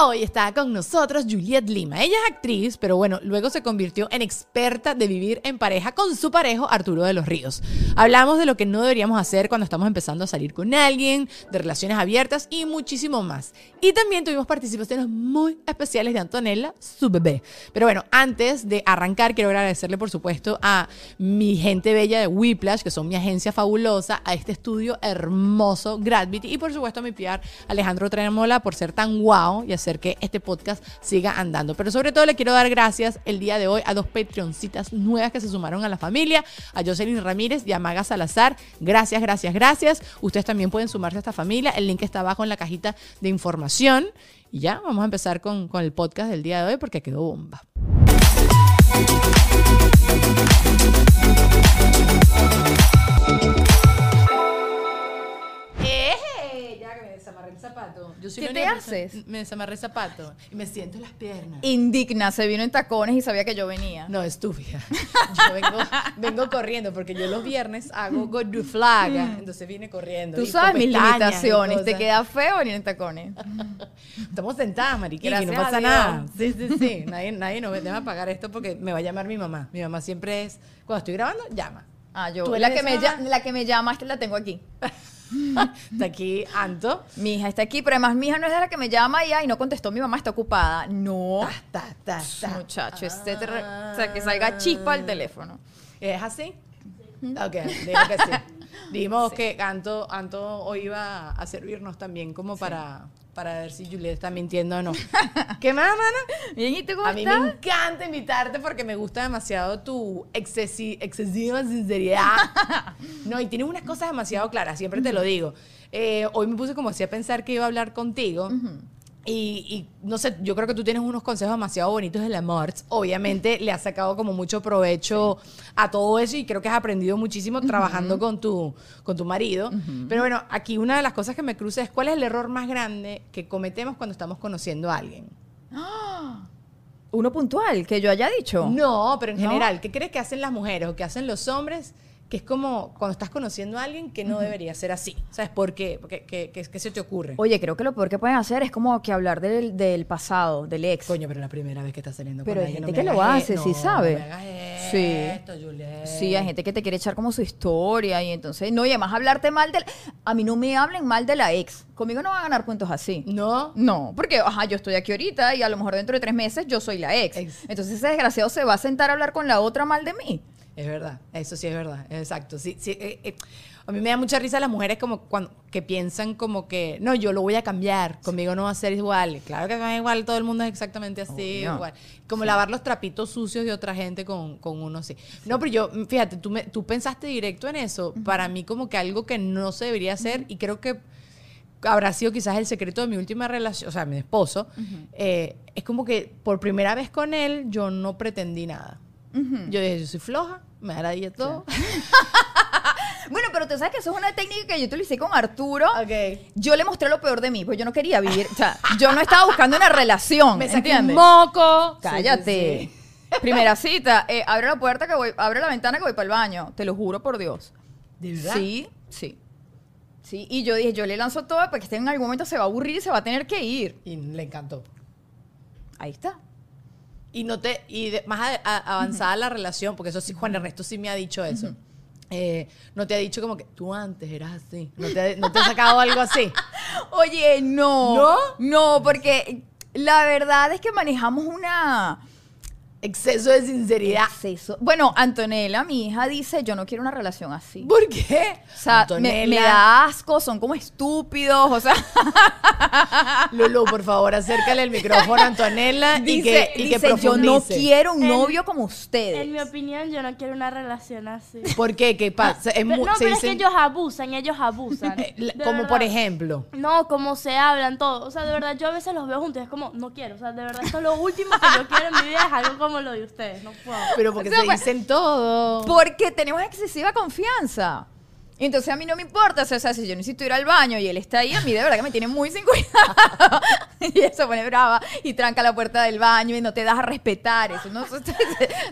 Hoy está con nosotros Juliette Lima. Ella es actriz, pero bueno, luego se convirtió en experta de vivir en pareja con su parejo Arturo de los Ríos. Hablamos de lo que no deberíamos hacer cuando estamos empezando a salir con alguien, de relaciones abiertas y muchísimo más. Y también tuvimos participaciones muy especiales de Antonella, su bebé. Pero bueno, antes de arrancar, quiero agradecerle por supuesto a mi gente bella de Whiplash, que son mi agencia fabulosa, a este estudio hermoso, Gravity, y por supuesto a mi PR Alejandro Tremola por ser tan guau y hacer que este podcast siga andando. Pero sobre todo le quiero dar gracias el día de hoy a dos Patreoncitas nuevas que se sumaron a la familia, a Jocelyn Ramírez y a Maga Salazar. Gracias, gracias, gracias. Ustedes también pueden sumarse a esta familia. El link está abajo en la cajita de información. Y ya, vamos a empezar con, con el podcast del día de hoy porque quedó bomba. Yo ¿Qué te haces? Me desamarré el zapato y me siento en las piernas. Indigna, se vino en tacones y sabía que yo venía. No, estúpida. Yo vengo, vengo corriendo porque yo los viernes hago go to flag. Entonces vine corriendo. Tú sabes mis limitaciones. ¿Te queda feo venir en tacones? Estamos sentadas, mariquita, no pasa nada. Sí, sí, sí. Nadie, nadie nos va a pagar esto porque me va a llamar mi mamá. Mi mamá siempre es, cuando estoy grabando, llama. Ah, yo. La que, me, la que me llama la tengo aquí. está aquí Anto. Mi hija está aquí, pero además mi hija no es de la que me llama y, y no contestó, mi mamá está ocupada. No. Ta, ta, ta, Muchacho, este o sea, que salga chispa el teléfono. ¿Es así? Ok, digo que sí. Dijimos que Anto, Anto hoy iba a servirnos también como para para ver si Juliet está mintiendo o no. ¿Qué más, mana? Bien, ¿y tú cómo A mí me encanta invitarte porque me gusta demasiado tu excesiva sinceridad. no, y tienes unas cosas demasiado claras, siempre te lo digo. Eh, hoy me puse como así a pensar que iba a hablar contigo. Y, no sé, yo creo que tú tienes unos consejos demasiado bonitos de la Marts. Obviamente le has sacado como mucho provecho a todo eso y creo que has aprendido muchísimo trabajando con tu, con tu marido. Pero bueno, aquí una de las cosas que me cruza es cuál es el error más grande que cometemos cuando estamos conociendo a alguien. Uno puntual, que yo haya dicho. No, pero en general, ¿qué crees que hacen las mujeres o que hacen los hombres que es como cuando estás conociendo a alguien que no debería ser así. ¿Sabes por qué? Porque, ¿qué, qué- qué se te ocurre? Oye, creo que lo peor que pueden hacer es como que hablar del, del pasado, del ex. Coño, pero la primera vez que estás saliendo Pero con hay gente no que lo hace, e- sí no, sabe. No me hagas Sí. esto, Juliet. Sí, hay gente que te quiere echar como su historia y entonces, no, y además hablarte mal del... A mí no me hablen mal de la ex. Conmigo no van a ganar puntos así. No. No, porque, ajá, yo estoy aquí ahorita y a lo mejor dentro de tres meses yo soy la ex. Ex. Entonces ese desgraciado se va a sentar a hablar con la otra mal de mí. Es verdad, eso sí es verdad, exacto. Sí, sí, eh, eh, a mí me da mucha risa las mujeres como cuando, que piensan como que, no, yo lo voy a cambiar, conmigo no va a ser igual. Claro que no es igual, todo el mundo es exactamente así, igual. Como lavar los trapitos sucios de otra gente con, con uno así. No, pero yo, fíjate, tú, me, tú pensaste directo en eso. Para mí como que algo que no se debería hacer y creo que habrá sido quizás el secreto de mi última relación, o sea, mi esposo, eh, es como que por primera vez con él yo no pretendí nada. Yo dije, yo soy floja, me agradía todo. Bueno, pero tú sabes que eso es una técnica que yo utilicé con Arturo. Ok. Yo le mostré lo peor de mí, pues yo no quería vivir, o sea, yo no estaba buscando una relación, Me saqué moco. Cállate. Sí, sí, Primera cita, eh, abre la puerta que voy, abre la ventana que voy para el baño, te lo juro por Dios. ¿De verdad? Sí, sí. Sí, y yo dije, yo le lanzo todo porque este en algún momento se va a aburrir y se va a tener que ir. Y le encantó. Ahí está. Y no te, y de- más a- a- avanzada la relación, porque eso sí, Juan Ernesto sí me ha dicho eso. Eh, no te ha dicho como que tú antes eras así. No te, no te ha sacado algo así. Oye, no. ¿No? No, porque la verdad es que manejamos una Exceso de sinceridad. exceso. Bueno, Antonella, mi hija, dice, yo no quiero una relación así. ¿Por qué? O sea, me, me da asco, son como estúpidos, o sea, Lulu, por favor, acércale el micrófono a Antonella y que, y que dice, yo no quiero un En- novio como ustedes. En mi opinión, yo no quiero una relación así. ¿Por qué? ¿Qué pasa? Es no, se pero es que dicen- ellos abusan, ellos abusan. como verdad. por ejemplo. No, como se hablan todo. O sea, de verdad, yo a veces los veo juntos y es como, no quiero. O sea, de verdad, esto es lo último que yo quiero en mi vida, es algo como lo de ustedes. No puedo. Pero porque O sea, se pues, dicen todo. Porque tenemos excesiva confianza. Entonces a mí no me importa, o sea, si yo necesito ir al baño y él está ahí, a mí de verdad que me tiene muy sin cuidado. y se pone brava y tranca la puerta del baño y no te das a respetar. Eso no,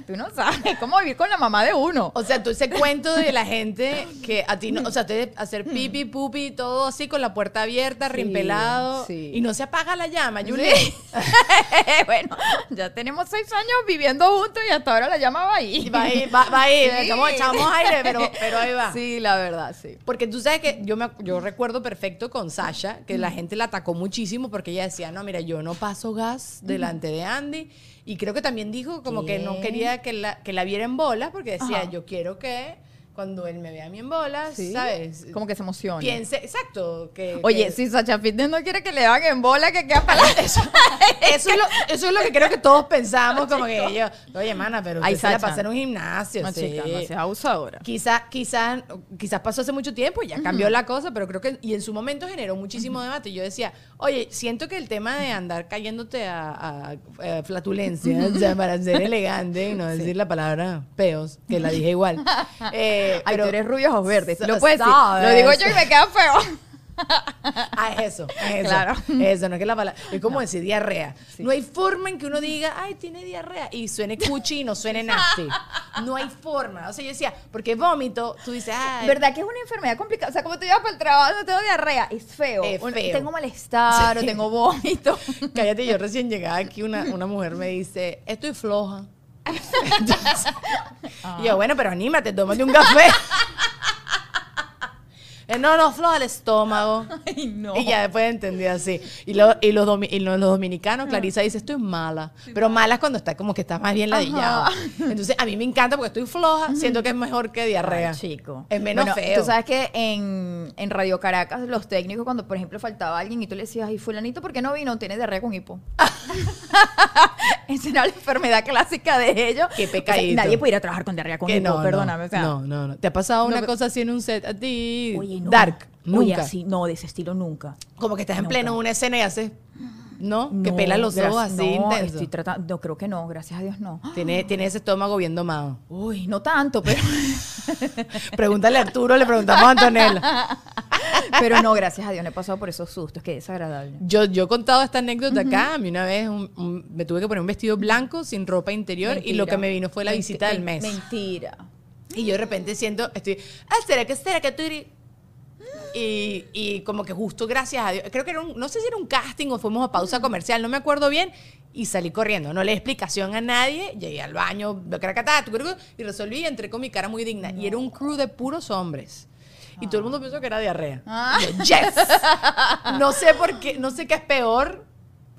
tú no sabes cómo vivir con la mamá de uno. O sea, tú ese cuento de la gente que a ti no, o sea, te hacer pipi, pupi, todo así con la puerta abierta, rimpelado, sí. y no se apaga la llama, Sí. Julie. bueno, ya tenemos seis años viviendo juntos y hasta ahora la llama va ahí. Va ahí, va, va ahí, Sí. echamos, echamos aire, pero, pero ahí va. Sí, la verdad, sí. Porque tú sabes que yo, me, yo recuerdo perfecto con Sasha que la gente la atacó muchísimo porque ella decía, no, mira, yo no paso gas delante de Andy. Y creo que también dijo como que no quería que la, que la viera en bolas porque decía, Ajá. yo quiero que cuando él me vea a mí en bolas, Sí. ¿sabes? Como que se emociona. Piense, exacto. Que, Oye, que- si Sacha Fitness no quiere que le hagan en bola, que queda para Eso, eso, es lo, eso es lo que creo que todos pensamos, como que yo, oye, mana, pero Ay, se la en un gimnasio. No, sí. chica, no seas abusadora. Quizás quizá, quizás pasó hace mucho tiempo y ya cambió la cosa, pero creo que y en su momento generó muchísimo debate. Yo decía, oye, siento que el tema de andar cayéndote a, a- a flatulencia, o sea, para ser elegante y no decir la palabra peos, que la dije igual. Eh, Ay, pero- tú eres rubio ojos verdes. Lo puedes decir. Lo digo yo y me queda feo. Ah, es eso, es eso. Claro. Eso, no es que la palabra. Es como decir diarrea. No hay forma en que uno diga, ay, tiene diarrea, y suene cuchi y no suene nasty. No hay forma. O sea, yo decía, porque vómito, tú dices, ay. ¿Verdad que es una enfermedad complicada? O sea, como tú llevas para el trabajo, no tengo diarrea. Es feo. Es feo. Tengo malestar Sí. o tengo vómito. Cállate, yo recién llegaba aquí, una, una mujer me dice, estoy floja. Entonces, y yo, bueno, pero anímate, tómate un café. Eh, No, no, floja el estómago. Ay, no. Y ya después entendí así. Y, lo- y los, domi- y los, los dominicanos, Clarisa dice, estoy mala. Pero mala es cuando está como que está más bien ladillado. Entonces, a mí me encanta porque estoy floja. Siento que es mejor que diarrea. Ay, chico. Es menos Bueno, feo. Tú sabes que en, en Radio Caracas, los técnicos, cuando por ejemplo faltaba alguien y tú le decías, ay, Fulanito, ¿por qué no vino? Tiene diarrea con hipo. Esa era la enfermedad clásica de ellos. Qué O sea, pecadito. nadie pudiera trabajar con diarrea con Que hipo, no, perdóname. no, o sea, no, no, no. ¿Te ha pasado No, una cosa así en un set a ti? Oye, no. Dark. Oye, Nunca. así, no, de ese estilo nunca. Como que estás en Nunca. pleno en una escena y haces, ¿no? que No, pela los ojos así no, intenso. Estoy tratando, no, creo que no, gracias a Dios no. Tiene, tiene ese estómago bien domado. Uy, no tanto, pero, Pregúntale a Arturo, le preguntamos a Antonella. pero no, gracias a Dios no he pasado por esos sustos, que desagradable. Yo, yo he contado esta anécdota acá. A mí una vez un- un- me tuve que poner un vestido blanco sin ropa interior y lo que me vino fue la visita del mes. Mentira. Y yo de repente siento, estoy, ah, ¿será que será que tú eres? Y, y como que justo gracias a Dios, creo que era un, no sé si era un casting o fuimos a pausa comercial, no me acuerdo bien, y salí corriendo. No le di explicación a nadie, llegué al baño, y resolví entré con mi cara muy digna. Y era un crew de puros hombres. Y todo el mundo pensó que era diarrea. Ah. Yo, yes. No sé por qué, no sé qué es peor.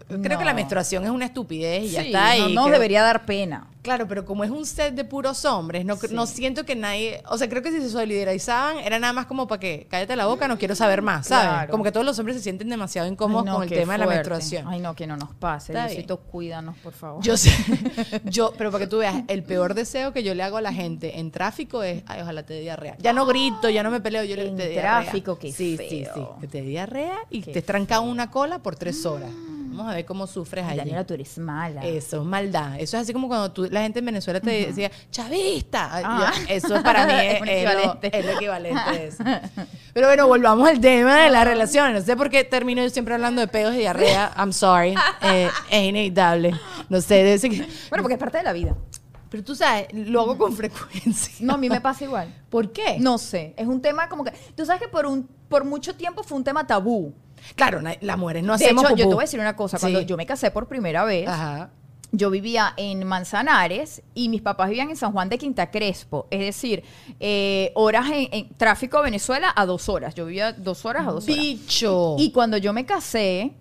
Creo que la menstruación es una estupidez y ya Sí, está. no y nos creo- debería dar pena. Claro, pero como es un set de puros hombres, no, no siento que nadie. O sea, creo que si se solidarizaban era nada más como para que cállate la boca, no quiero saber más, ¿sabes? Claro. Como que todos los hombres se sienten demasiado incómodos Ay, no, con el tema de la menstruación. Ay, no, que no nos pase. Diosito, cuídanos, por favor. Yo sé, yo, pero para que tú veas, el peor deseo que yo le hago a la gente en tráfico es, ay, ojalá te dé diarrea. Ya no grito, ya no me peleo, yo le En te diarrea. tráfico, qué Sí, sí, sí, que te dé diarrea y Qué te trancado una cola por tres horas. Vamos a ver cómo sufres allí. Daniela, tú eres mala. Eso es maldad. Eso es así como cuando tú, la gente en Venezuela te decía, chavista. Ah. ya, Eso para mí es, Es lo, equivalente. es lo equivalente de eso. Pero bueno, volvamos al tema de las relaciones. No sé por qué termino yo siempre hablando de pedos y diarrea. I'm sorry. Eh, es inevitable. No sé, debe ser que- Bueno, porque es parte de la vida. Pero tú sabes, lo hago con frecuencia. No, a mí me pasa igual. ¿Por qué? No sé, es un tema como que... Tú sabes que por, un, por mucho tiempo fue un tema tabú. Claro, las mujeres no de hacemos hecho, yo te voy a decir una cosa. Cuando Sí. yo me casé por primera vez, Ajá. yo vivía en Manzanares y mis papás vivían en San Juan de Quinta Crespo. Es decir, eh, horas en, en tráfico Venezuela a dos horas. Yo vivía dos horas a dos horas. Bicho. Y cuando yo me casé,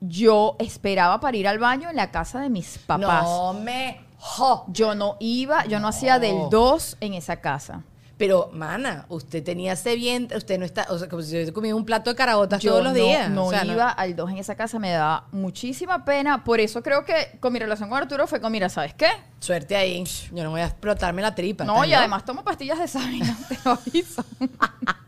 yo esperaba para ir al baño en la casa de mis papás. No me jo. Yo no iba, yo no, hacía del 2 en esa casa. Pero, mana, usted tenía ese bien, usted no está, o sea, como si hubiese comido un plato de carabotas Yo todos los no, días. No O sea, iba al 2 en esa casa, me daba muchísima pena. Por eso creo que con mi relación con Arturo fue con, mira, ¿sabes qué? Suerte ahí. Yo no voy a explotarme la tripa. No, ¿estás y además tomo pastillas de sábila, te lo aviso.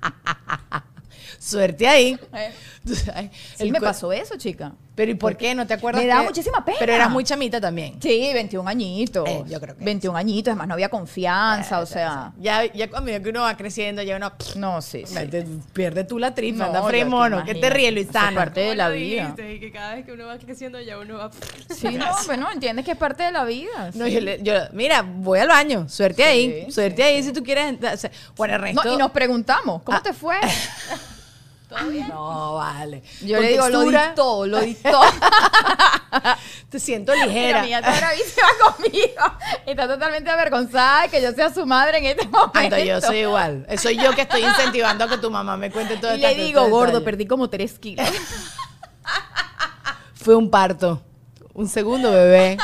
Suerte ahí. Eh, sabes, Sí, me pasó eso, chica. Pero ¿y por qué? ¿No te acuerdas? Me daba que- muchísima pena. Pero eras muy chamita también. Sí, 21 añitos. Eh, yo creo que 21 añitos, además no había confianza, o Eh, sea. Ya, ya medida que uno va creciendo, ya uno... No, sí, sí. te- pierde tú la tripa, No, anda ya fre te mono. ¿Qué te imaginas. ríes, Eso es Luisana? parte de la vida. y que cada vez que uno va creciendo ya uno va... Sí, no, pero no, entiendes que es parte de la vida. No, yo, le- yo- mira, voy al baño. Suerte ahí. Sí, Suerte ahí si tú quieres. o sea, Bueno. No, y nos preguntamos, ¿cómo Ah. te fue? No, vale. Yo le digo, lo di textura, todo, lo di todo. Te siento Mira, ligera. mi gata es bravísima conmigo. Está totalmente avergonzada de que yo sea su madre en este momento. Anda, yo soy igual. Soy yo que estoy incentivando a que tu mamá me cuente todo Y le digo, gordo, perdí como tres kilos. Fue un parto. Un segundo bebé.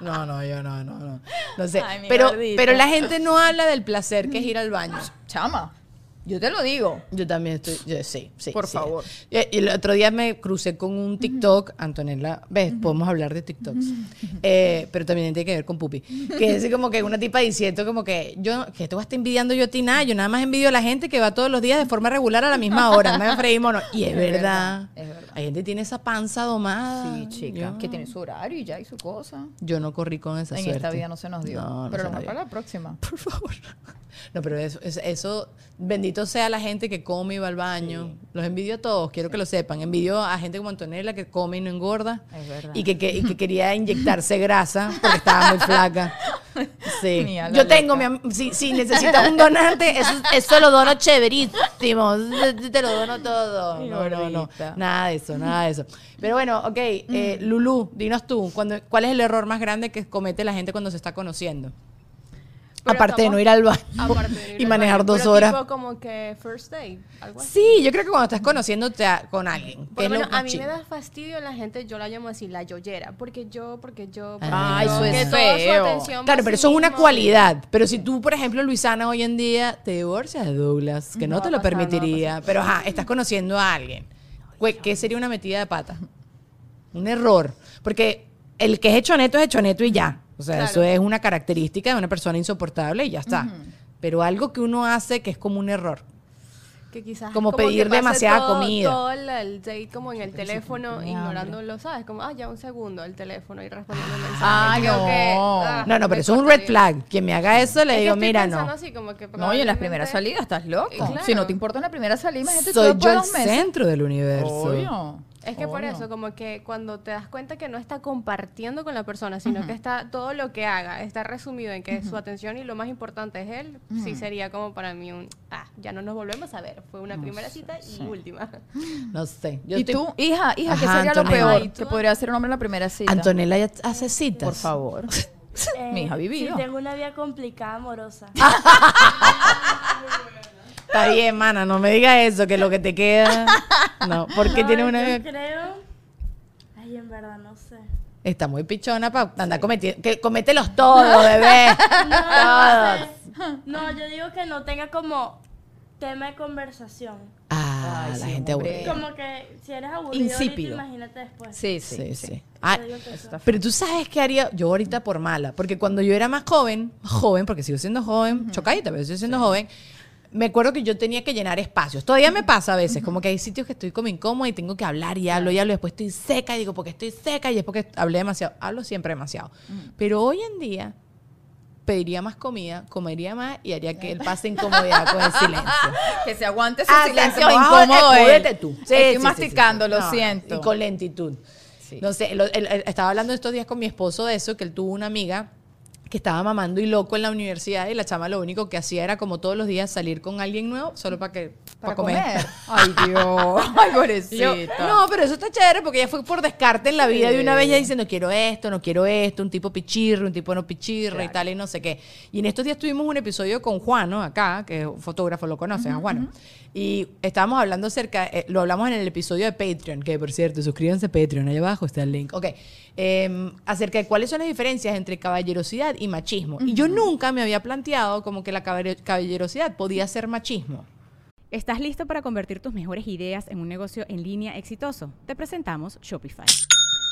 No, no, yo no, no, no. No sé. Ay, pero, pero la gente no habla del placer que es ir al baño. Chama, yo te lo digo. Yo también estoy, yo, sí, sí. Por sí. favor. Y, el otro día me crucé con un TikTok, Antonella, ves, podemos hablar de TikToks, Eh, pero también tiene que ver con Pupi, que es como que una tipa diciendo como que yo, que tú vas a estar envidiando yo a ti nada, yo nada más envidio a la gente que va todos los días de forma regular a la misma hora, me freí mono. Y es, Es verdad, verdad, es verdad. hay gente que tiene esa panza domada. Sí, chica, Yo, que tiene su horario y ya y su cosa. yo no corrí con esa en suerte. esta vida no se nos dio. No, no pero lo dio. para la próxima. Por favor. No, pero eso, es- eso, bendito sea la gente que come y va al baño. Los envidio a todos, quiero que lo sepan. Envidio a gente como Antonella que come y no engorda. Es verdad. Y que, que- y que quería inyectarse grasa porque estaba muy flaca. Sí. Yo tengo, mi si, si necesitas un donante, eso, eso lo dono chéverísimo. Te lo dono todo. Mi No, no, no. Nada de eso, nada de eso. Pero bueno, ok. eh, Lulú, dinos tú, ¿cuál es el error más grande que comete la gente cuando se está conociendo? Pero Aparte de no ir al baño y manejar baño, dos pero horas. tipo como que first date, algo así. Sí, yo creo que cuando estás conociéndote a- con alguien. Por más a mí me da fastidio la gente, yo la llamo así, la yoyera. Porque yo, porque yo, porque Ah, yo, eso es feo. Claro, pero sí eso es una cualidad. Pero si tú, por ejemplo, Luisana, hoy en día te divorcias de Douglas, que no, No te lo no permitiría. Pero ajá, estás conociendo a alguien. ¿Qué sería una metida de pata? Un error. Porque el que es hecho neto es hecho neto y ya. O sea, Claro. eso es una característica de una persona insoportable y ya está. Pero algo que uno hace que es como un error. Que quizás Como pedir demasiada todo- comida. Todo el, el date como en el teléfono, ignorándolo, ¿sabes? Como, ah, ya un segundo el teléfono y respondiendo el mensaje. Ah, no. que, ah, No, no, pero eso es un red flag. Quien me haga eso le Es digo, mira, no. así, como que No, y en las primeras salidas estás loco. Claro. Si no te importa en la primera salida, imagínate Soy después yo el centro del universo. Obvio. Es que por eso, como que cuando te das cuenta que no está compartiendo con la persona, sino que está todo lo que haga, está resumido en que su atención y lo más importante es él, sí sería como para mí un, ah, ya no nos volvemos a ver. Fue una primera cita y última. No sé. Yo ¿Y estoy- tú, hija, hija, qué sería lo Antonella. peor ¿Y tú? que podría hacer un hombre en la primera cita? Antonella ya hace citas. Por favor. Eh, Mi hija ha vivido. Sí, tengo una vida complicada amorosa. Está bien, mana, no me digas eso, que lo que te queda. No, porque No, tiene una. yo creo... Ay, en verdad, no sé. Está muy pichona para andar cometiendo. Que comételos todos, bebé. No, todos. no yo digo que no tenga como tema de conversación. Ah, Ay, la sí, gente aburrida. Como que si eres aburrido Insípido. ahorita, imagínate después. Sí, sí, Sí, sí. sí. Ah, pero tú sabes qué haría yo ahorita por mala. Porque cuando yo era más joven, joven, porque sigo siendo joven, chocadita, pero sigo siendo joven, me acuerdo que yo tenía que llenar espacios. Todavía me pasa a veces, como que hay sitios que estoy como incómoda y tengo que hablar y hablo y hablo. Después estoy seca y digo, porque estoy seca y es porque hablé demasiado. Hablo siempre demasiado. Pero hoy en día pediría más comida, comería más y haría que él pase incomodidad con el silencio. Que se aguante su Ah, silencio incómodo. él. escúdete tú. Sí, Estoy sí, masticando, sí, lo No, siento. Y con lentitud. No sé, lo- él- él- estaba hablando estos días con mi esposo de eso, que él tuvo una amiga que estaba mamando y loco en la universidad y la chama lo único que hacía era como todos los días salir con alguien nuevo solo para que Para pa' comer. comer. Ay, Dios. Ay, pobrecita. yo, no, pero eso está chévere porque ella fue por descarte en la vida de una vez ya diciendo quiero esto, no quiero esto, un tipo pichirre, un tipo no pichirre y tal y no sé qué. Y en estos días tuvimos un episodio con Juano acá, que es un fotógrafo, lo conocen a Juano. Y estábamos hablando acerca, eh, lo hablamos en el episodio de Patreon, que por cierto, suscríbanse a Patreon, ahí abajo está el link. Ok, em, acerca de cuáles son las diferencias entre caballerosidad y machismo. Y yo nunca me había planteado como que la caballe- caballerosidad podía ser machismo. ¿Estás listo para convertir tus mejores ideas en un negocio en línea exitoso? Te presentamos Shopify.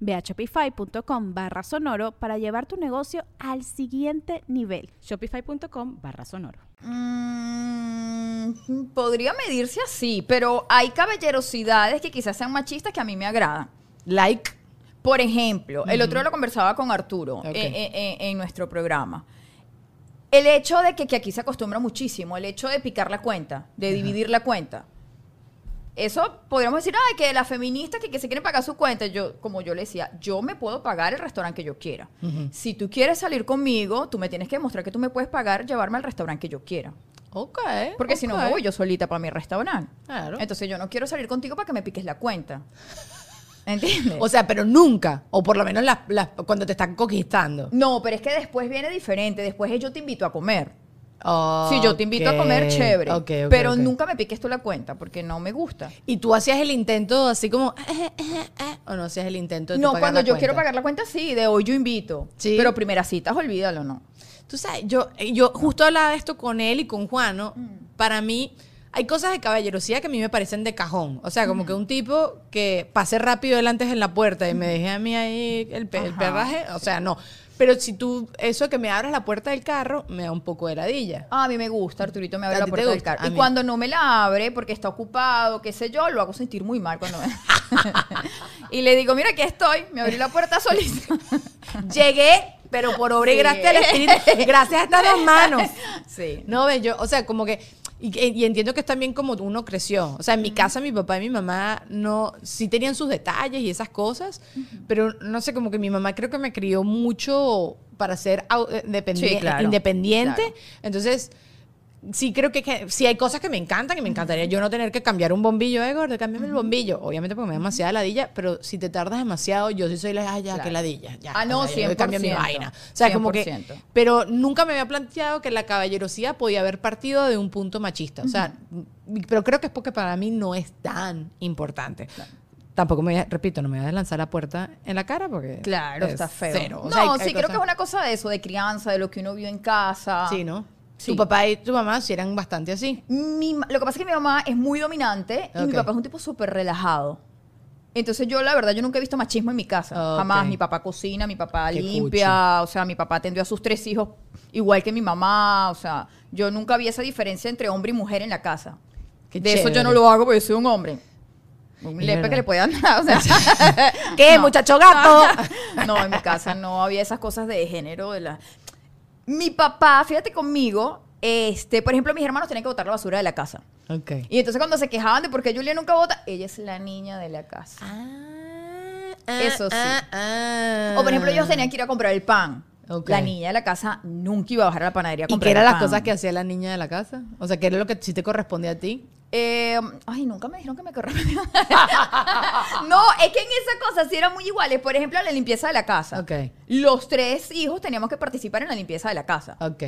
Ve a shopify.com barra sonoro para llevar tu negocio al siguiente nivel. Shopify.com barra sonoro. Mm, podría medirse así, pero hay caballerosidades que quizás sean machistas que a mí me agradan. Like, Por ejemplo, el otro día lo conversaba con Arturo eh, eh, eh, en nuestro programa. El hecho de que, que aquí se acostumbra muchísimo, el hecho de picar la cuenta, de dividir la cuenta. Eso podríamos decir, ay, que las feministas que, que se quieren pagar su cuenta, yo, como yo le decía, yo me puedo pagar el restaurante que yo quiera. Si tú quieres salir conmigo, tú me tienes que demostrar que tú me puedes pagar llevarme al restaurante que yo quiera. ok. Porque si no, me voy yo solita para mi restaurante. Claro. Entonces yo no quiero salir contigo para que me piques la cuenta. ¿Entiendes? O sea, pero nunca, o por lo menos las- las- cuando te están conquistando. No, pero es que después viene diferente. Después es yo te invito a comer. Oh, Si yo te invito a comer, chévere. ok, ok, pero nunca me piques tú la cuenta porque no me gusta. Y tú hacías el intento así como, eh, eh, eh, o no hacías el intento de No, pagar cuando la yo cuenta? quiero pagar la cuenta, sí, de hoy yo invito. Sí. Pero primeras citas, olvídalo, no. Tú sabes, yo, yo justo hablaba de esto con él y con Juano. Para mí, hay cosas de caballerosidad que a mí me parecen de cajón. O sea, como que un tipo que pase rápido delante en la puerta y me deje a mí ahí el, pe- el Ajá. perraje, o sea, no. Pero si tú, eso de que me abras la puerta del carro, me da un poco de ladilla. Ah, a mí me gusta, Arturito me ¿A abre ti la te puerta del gusta? carro. A Y mí. cuando no me la abre porque está ocupado, qué sé yo, lo hago sentir muy mal cuando me... y le digo, mira, aquí estoy, me abrí la puerta solita. Llegué, pero por obra y Sí. gracia del Espíritu, gracias a estas dos manos. sí. No, ve, yo, o sea, como que, y, y entiendo que es también como uno creció. O sea, en mi casa mi papá y mi mamá no, sí tenían sus detalles y esas cosas, pero no sé, como que mi mamá creo que me crió mucho para ser eh, dependi- Sí, claro, independiente. claro. Entonces, sí creo que, que sí hay cosas que me encantan y me encantaría yo no tener que cambiar un bombillo, eh, gordo, cámbiame el bombillo. Obviamente porque me da demasiada ladilla, pero si te tardas demasiado, yo sí soy la, ah, ya, que ladilla. Ya, Ah, no, o sea, yo cambio mi 100%, vaina. O sea, como que, 100%. pero nunca me había planteado que la caballerosidad podía haber partido de un punto machista. O sea, pero creo que es porque para mí no es tan importante. Tampoco me voy a- repito, no me voy a lanzar la puerta en la cara porque Claro, es está feo. cero. O no, sea, hay- hay sí, creo cosas- que es una cosa de eso, de crianza, de lo que uno vio en casa. Sí, ¿no? Sí. Tu papá y tu mamá sí eran bastante así. Mi lo que pasa es que mi mamá es muy dominante y mi Ok. papá es un tipo súper relajado. Entonces yo, la verdad, yo nunca he visto machismo en mi casa. Ok. Jamás. Mi papá cocina, mi papá Qué limpia, o sea, mi papá atendió a sus tres hijos igual que mi mamá. O sea, yo nunca vi esa diferencia entre hombre y mujer en la casa. Qué de eso yo chévere. no lo hago porque soy un hombre. Un Es lepe verdad. que le puedan dar, o sea. ¿Qué, muchacho gato? No, en mi casa no había esas cosas de género. De la... Mi papá, fíjate conmigo, este, por ejemplo, mis hermanos tenían que botar la basura de la casa. ok. Y entonces cuando se quejaban de por qué Julia nunca vota, ella es la niña de la casa. Eso sí. ah, O por ejemplo, ellos tenían que ir a comprar el pan. Ok. La niña de la casa nunca iba a bajar a la panadería a ¿Y comprar qué eran las pan. cosas que hacía la niña de la casa? O sea, ¿qué era lo que sí te correspondía a ti? Eh, ay, nunca me dijeron que me no, es que en esas cosas sí eran muy iguales. Por ejemplo, la limpieza de la casa. Ok. Los tres hijos teníamos que participar en la limpieza de la casa. Ok.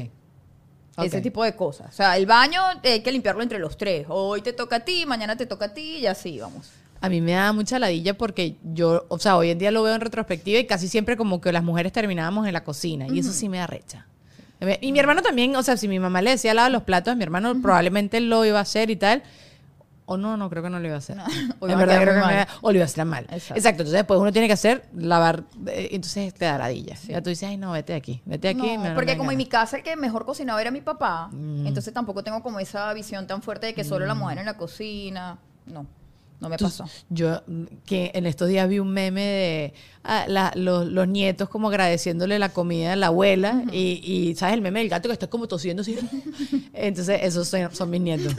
Ese tipo de cosas. O sea, el baño hay que limpiarlo entre los tres. Hoy te toca a ti, mañana te toca a ti y así vamos. A mí me da mucha ladilla porque yo, o sea, hoy en día lo veo en retrospectiva y casi siempre como que las mujeres terminábamos en la cocina y eso sí me da recha. Y mi hermano también, o sea, si mi mamá le decía lavar los platos, mi hermano probablemente lo iba a hacer y tal. O no, no creo que no lo iba a hacer. o en iba a verdad quedar creo que muy no mal. o lo iba a hacer mal. Exacto. Exacto. Entonces después uno tiene que hacer lavar, eh, entonces te da ladilla. Ya tú dices, ay no, vete de aquí, vete de aquí. No, me- no porque como en gana". mi casa el que mejor cocinaba era mi papá, Mm. entonces tampoco tengo como esa visión tan fuerte de que solo la mujer en la cocina. No, no me pasó. Yo, que en estos días vi un meme de ah, la- los, los nietos como agradeciéndole la comida a la abuela y, y, ¿sabes? El meme del gato que está como tosiendo así. Entonces, esos son, son mis nietos.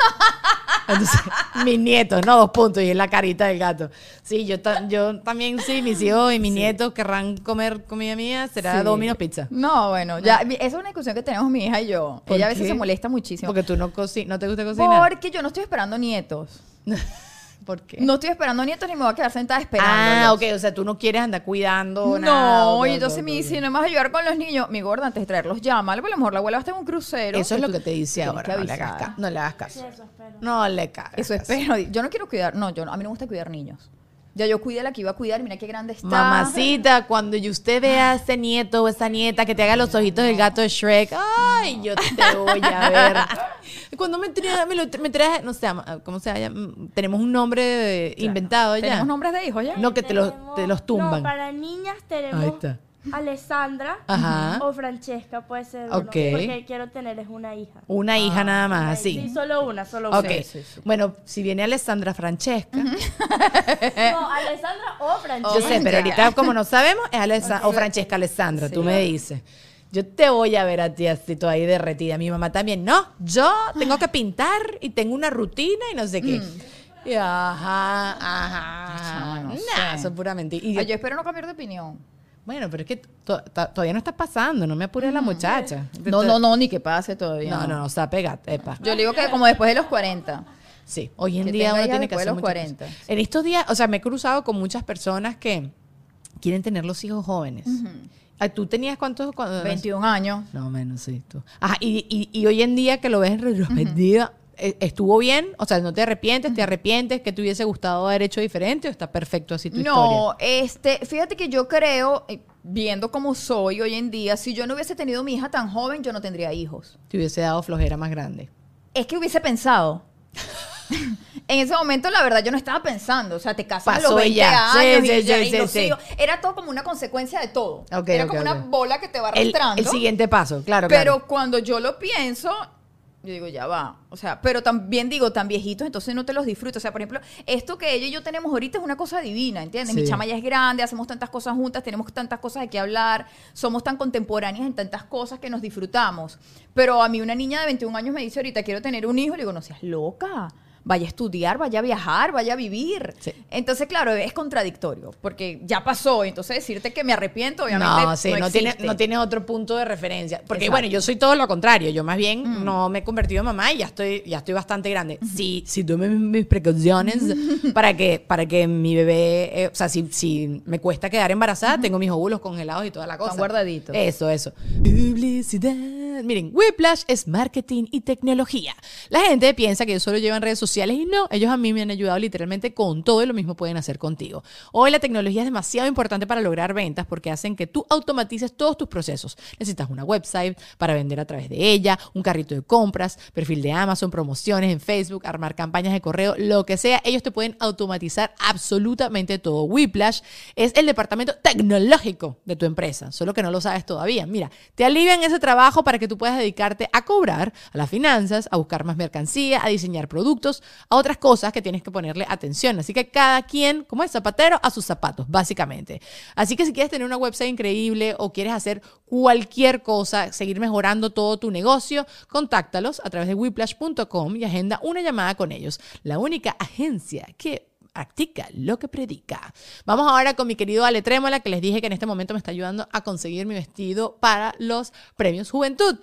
Entonces, mis nietos, no dos puntos, y es la carita del gato. Sí, yo, ta- yo también, sí, mis hijos y mis nietos querrán comer comida mía, será Sí. Domino's Pizza. No, bueno, ya, esa es una discusión que tenemos mi hija y yo. ¿Por Ella a veces qué? se molesta muchísimo. Porque tú no, no te gusta cocinar. Porque yo no estoy esperando nietos. ¿Por qué? No estoy esperando nietos ni me voy a quedar sentada esperando. ah, ok, o sea, tú no quieres andar cuidando No, nada. y entonces me dice, no me vas a ayudar con los niños. Mi gorda, antes de traerlos, llámale, porque a lo mejor la abuela va a estar en un crucero. Eso es lo que te dice ahora. No le, hagas avisar. ca- no le hagas caso. Sí, eso espero. No le cagas. Eso espero. Yo no quiero cuidar, no, yo no- a mí no me gusta cuidar niños. Ya yo cuidé a la que iba a cuidar, mira qué grande está. Mamacita, cuando y usted vea a ese nieto o esa nieta que te haga los ojitos del gato de Shrek, ay, yo te voy a ver. Cuando me trae, me, lo, me trae, no sé, ¿cómo se llama? Mm, Tenemos un nombre de- inventado ya. ¿Tenemos nombres de hijos ya? No, que te los, te los tumban. No, para niñas tenemos Ahí está. Alessandra Ajá. o Francesca, puede ser. uno, Ok. porque quiero tener es una hija. Una hija nada más, Sí, así. solo una, solo una. Ok. Bueno, si viene Alessandra Francesca, No, Alessandra o Francesca. Yo sé, pero ahorita como no sabemos, es Alessa- o Francesca Alessandra, tú me dices. Yo te voy a ver a ti así, tú ahí derretida. Mi mamá también, no, yo tengo que pintar y tengo una rutina y no sé qué. Y ajá, ajá. No, no Nah, eso es pura mentira. Y Ay, yo espero no cambiar de opinión. bueno, pero es que to- to- todavía no está pasando, no me apures la muchacha. No, no, no, ni que pase todavía. No, no, no, o sea, pégate, epa. Yo le digo que como después de los 40. Sí, hoy en Que día uno tiene que después de hacer los muchas 40. cosas. En estos días, o sea, me he cruzado con muchas personas que quieren tener los hijos jóvenes. Ah, ¿Tú tenías cuántos? cuando- 21 años. No, menos, sí. Tú. Ajá, y, y, y hoy en día que lo ves en retrospectiva, eh, ¿estuvo bien? O sea, ¿no te arrepientes? ¿Te arrepientes? ¿Que te hubiese gustado haber hecho diferente o está perfecto así tu historia? No, este, fíjate que yo creo, eh, viendo cómo soy hoy en día, si yo no hubiese tenido mi hija tan joven, yo no tendría hijos. Te hubiese dado flojera más grande. Es que hubiese pensado. en ese momento, la verdad, yo no estaba pensando. O sea, te casas a Pasó los y 20 ya. Sí, años sí, y, ya, sí, y sí, los sí. hijos. Era todo como una consecuencia de todo. Ok, Era ok, como ok. una bola que te va El, arrastrando. el siguiente paso, claro, Pero claro. cuando yo lo pienso, yo digo, ya va. O sea, pero también digo, tan viejitos, entonces no te los disfruto. O sea, por ejemplo, esto que ella y yo tenemos ahorita es una cosa divina, ¿entiendes? Mi Sí. chama ya es grande, hacemos tantas cosas juntas, tenemos tantas cosas de qué hablar, somos tan contemporáneas en tantas cosas que nos disfrutamos. Pero a mí una niña de 21 años me dice ahorita, quiero tener un hijo, le digo, no seas loca. Vaya a estudiar, vaya a viajar, vaya a vivir. Sí. Entonces, claro, es contradictorio, porque ya pasó, entonces decirte que me arrepiento, obviamente No, sí, no, tiene, existe. no tiene otro punto de referencia. Porque Exacto. bueno, yo soy todo lo contrario. Yo más bien no me he convertido en mamá y ya estoy, ya estoy bastante grande. Sí, sí tomé mis, precauciones para que, para que mi bebé, eh, o sea, si, si me cuesta quedar embarazada, tengo mis óvulos congelados y toda la cosa. guardaditos. Eso, eso. Publicidad. Miren, Whiplash es marketing y tecnología. La gente piensa que ellos solo llevan redes sociales y no, ellos a mí me han ayudado literalmente con todo y lo mismo pueden hacer contigo. Hoy la tecnología es demasiado importante para lograr ventas porque hacen que tú automatices todos tus procesos. Necesitas una website para vender a través de ella, un carrito de compras, perfil de Amazon, promociones en Facebook, armar campañas de correo, lo que sea. Ellos te pueden automatizar absolutamente todo. Whiplash es el departamento tecnológico de tu empresa, solo que no lo sabes todavía. Mira, te alivian ese trabajo para que tú puedas dedicarte a cobrar, a las finanzas, a buscar más mercancía, a diseñar productos, a otras cosas que tienes que ponerle atención. Así que cada quien, como es zapatero, a sus zapatos, básicamente. Así que si quieres tener una website increíble o quieres hacer cualquier cosa, seguir mejorando todo tu negocio, contáctalos a través de whiplash.com y agenda una llamada con ellos. La única agencia que practica lo que predica. Vamos ahora con mi querido Ale Trémola, que les dije que en este momento me está ayudando a conseguir mi vestido para los premios Juventud.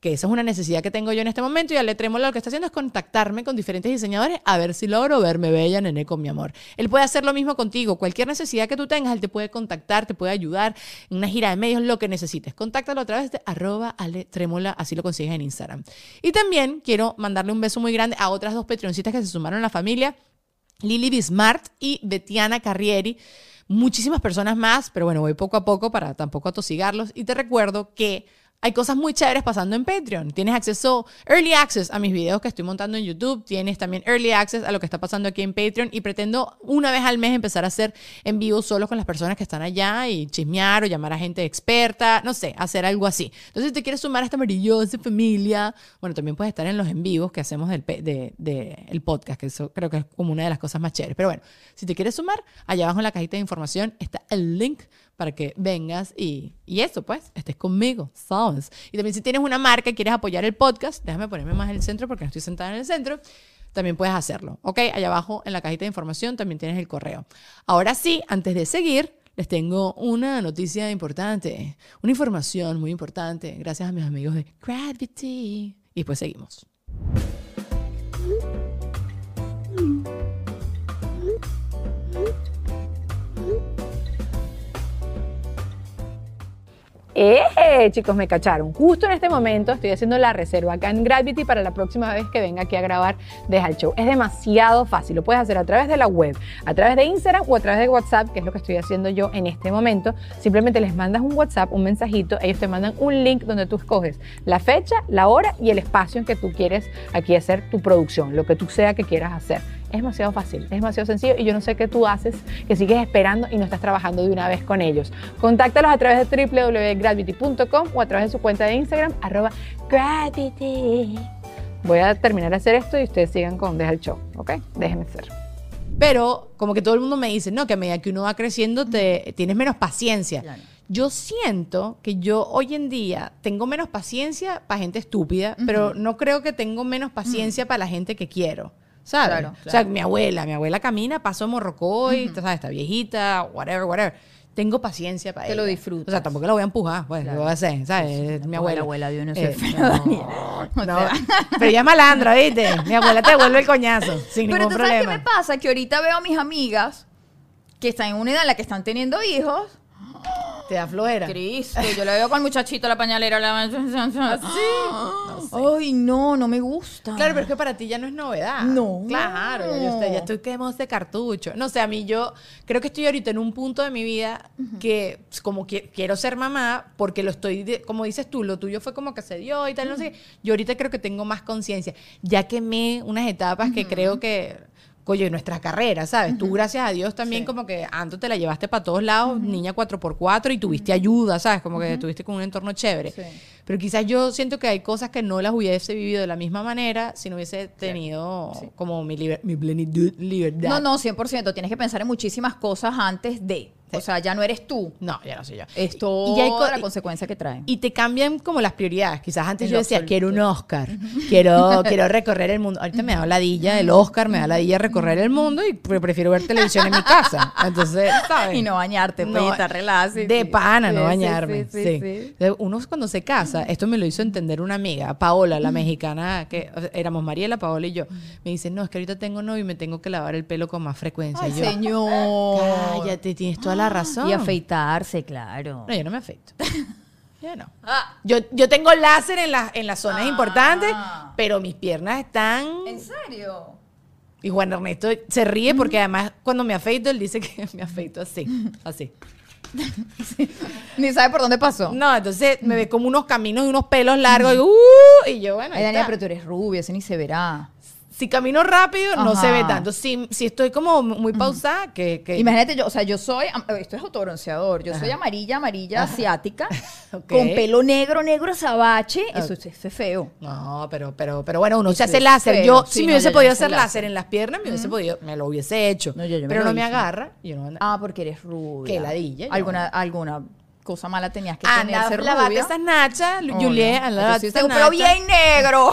Que esa es una necesidad que tengo yo en este momento y Ale Trémola lo que está haciendo es contactarme con diferentes diseñadores a ver si logro verme bella, nene, con mi amor. Él puede hacer lo mismo contigo. Cualquier necesidad que tú tengas, él te puede contactar, te puede ayudar en una gira de medios, lo que necesites. Contáctalo a través de arroba Ale Trémola, así lo consigues en Instagram. Y también quiero mandarle un beso muy grande a otras dos petroncitas que se sumaron a la familia. Lili Bismart y Betiana Carrieri. Muchísimas personas más, pero bueno, voy poco a poco para tampoco atosigarlos. Y te recuerdo que hay cosas muy chéveres pasando en Patreon. Tienes acceso, early access a mis videos que estoy montando en YouTube. Tienes también early access a lo que está pasando aquí en Patreon. Y pretendo una vez al mes empezar a hacer en vivo solo con las personas que están allá y chismear o llamar a gente experta. No sé, hacer algo así. Entonces, si te quieres sumar a esta maravillosa familia, bueno, también puedes estar en los en vivos que hacemos del podcast, que eso creo que es como una de las cosas más chéveres. Pero bueno, si te quieres sumar, allá abajo en la cajita de información está el link para que vengas y, y eso, pues, estés conmigo, ¿sabes? Y también si tienes una marca y quieres apoyar el podcast, déjame ponerme más en el centro porque no estoy sentada en el centro, también puedes hacerlo, ¿ok? Allá abajo en la cajita de información también tienes el correo. Ahora sí, antes de seguir, les tengo una noticia importante, una información muy importante, gracias a mis amigos de Gravity. Y después seguimos. ¡Eh! Chicos, me cacharon. Justo en este momento estoy haciendo la reserva acá en Gravity para la próxima vez que venga aquí a grabar Deja el Show. Es demasiado fácil. Lo puedes hacer a través de la web, a través de Instagram o a través de WhatsApp, que es lo que estoy haciendo yo en este momento. Simplemente les mandas un WhatsApp, un mensajito, ellos te mandan un link donde tú escoges la fecha, la hora y el espacio en que tú quieres aquí hacer tu producción, lo que tú sea que quieras hacer. Es demasiado fácil, es demasiado sencillo y yo no sé qué tú haces, que sigues esperando y no estás trabajando de una vez con ellos. Contáctalos a través de www.gravity.com o a través de su cuenta de Instagram, arroba gravity. Voy a terminar de hacer esto y ustedes sigan con Deja el Show, ¿ok? Déjenme ser. Pero como que todo el mundo me dice, no, que a medida que uno va creciendo te, tienes menos paciencia. Claro. Yo siento que yo hoy en día tengo menos paciencia para gente estúpida, pero no creo que tengo menos paciencia para la gente que quiero. ¿Sabes? Claro, O sea, claro. mi abuela, mi abuela camina, paso morrocoy, tú ¿sabes? Está viejita, whatever, whatever. Tengo paciencia para Que ella. lo disfrutas. O sea, tampoco la voy a empujar, pues, ¿qué voy a hacer? ¿Sabes? mi abuela. La abuela de uno Eh, no, no, pero es malandra, ¿viste? Mi abuela te vuelve el coñazo, sin Pero ningún tú sabes qué problema. me pasa, que ahorita veo a mis amigas que están en una edad en la que están teniendo hijos. Te da flojera. Cristo, yo le veo con el muchachito la pañalera. La... Ay, no, no me gusta. Claro, pero es que para ti ya no es novedad. No. Claro, ya, yo estoy, ya estoy quemado de cartucho. No sé, a mí yo creo que estoy ahorita en un punto de mi vida que pues, como que quiero ser mamá porque lo estoy, de- como dices tú, lo tuyo fue como que se dio y tal, no sé. qué. Yo ahorita creo que tengo más conciencia. Ya quemé unas etapas que creo que... Coño, nuestra carrera, ¿sabes? Tú, gracias a Dios, también Sí. como que antes te la llevaste para todos lados, niña 4x4, y tuviste ayuda, ¿sabes? Como que tuviste con un entorno chévere. Sí. Pero quizás yo siento que hay cosas que no las hubiese vivido de la misma manera si no hubiese tenido como mi, liber- mi plenitud, libertad. No, no, 100%. Tienes que pensar en muchísimas cosas antes de. O sea, ya no eres tú. No, ya no soy yo. Es Y toda ya hay co- la consecuencia que trae. Y te cambian como las prioridades. Quizás antes En yo decía, absoluto. quiero un Oscar, quiero, quiero recorrer el mundo. Ahorita me da ladilla el Oscar, me da ladilla recorrer el mundo y pre- prefiero ver televisión en mi casa. Entonces, ¿sabes? Y no bañarte, pues, No, y relax, De sí. pana, no Sí, sí, bañarme. sí, sí, Uno cuando se casa, esto me lo hizo entender una amiga, Paola, la mexicana, que o sea, éramos Mariela, Paola y yo. Me dice, no, es que ahorita tengo novio y me tengo que lavar el pelo con más frecuencia. Ay, Y yo, señor. cállate, tienes toda la razón. Y afeitarse, claro. No, yo no me afeito. Yo no. Yo, yo tengo láser en, la- en las zonas importantes, pero mis piernas están... ¿En serio? Y Juan Ernesto se ríe porque además cuando me afeito, él dice que me afeito así, así. Ni sabe por dónde pasó. No, entonces me ve como unos caminos y unos pelos largos y, ¡uh! y yo, bueno, ahí Ay, Daniela, está. pero tú eres rubia, ese ni se verá. Si camino rápido no se ve tanto. Si, si estoy como muy pausada, que... que Imagínate yo, o sea, yo soy, esto es autobronceador, yo soy amarilla, amarilla asiática, con pelo negro, negro azabache, eso, eso es feo. No, pero, pero, pero bueno, uno Eso se hace láser. feo. Yo, Sí, si me no, hubiese podido hacer láser. láser. en las piernas, me hubiese podido, me lo hubiese hecho. No, yo- yo pero no me agarra. yo no- Ah, porque eres rubia. Qué ladilla. Alguna, alguna cosa mala tenías que tener Anda, ser lavate esas nachas, Juliet, lavate esas nachas. bien negro.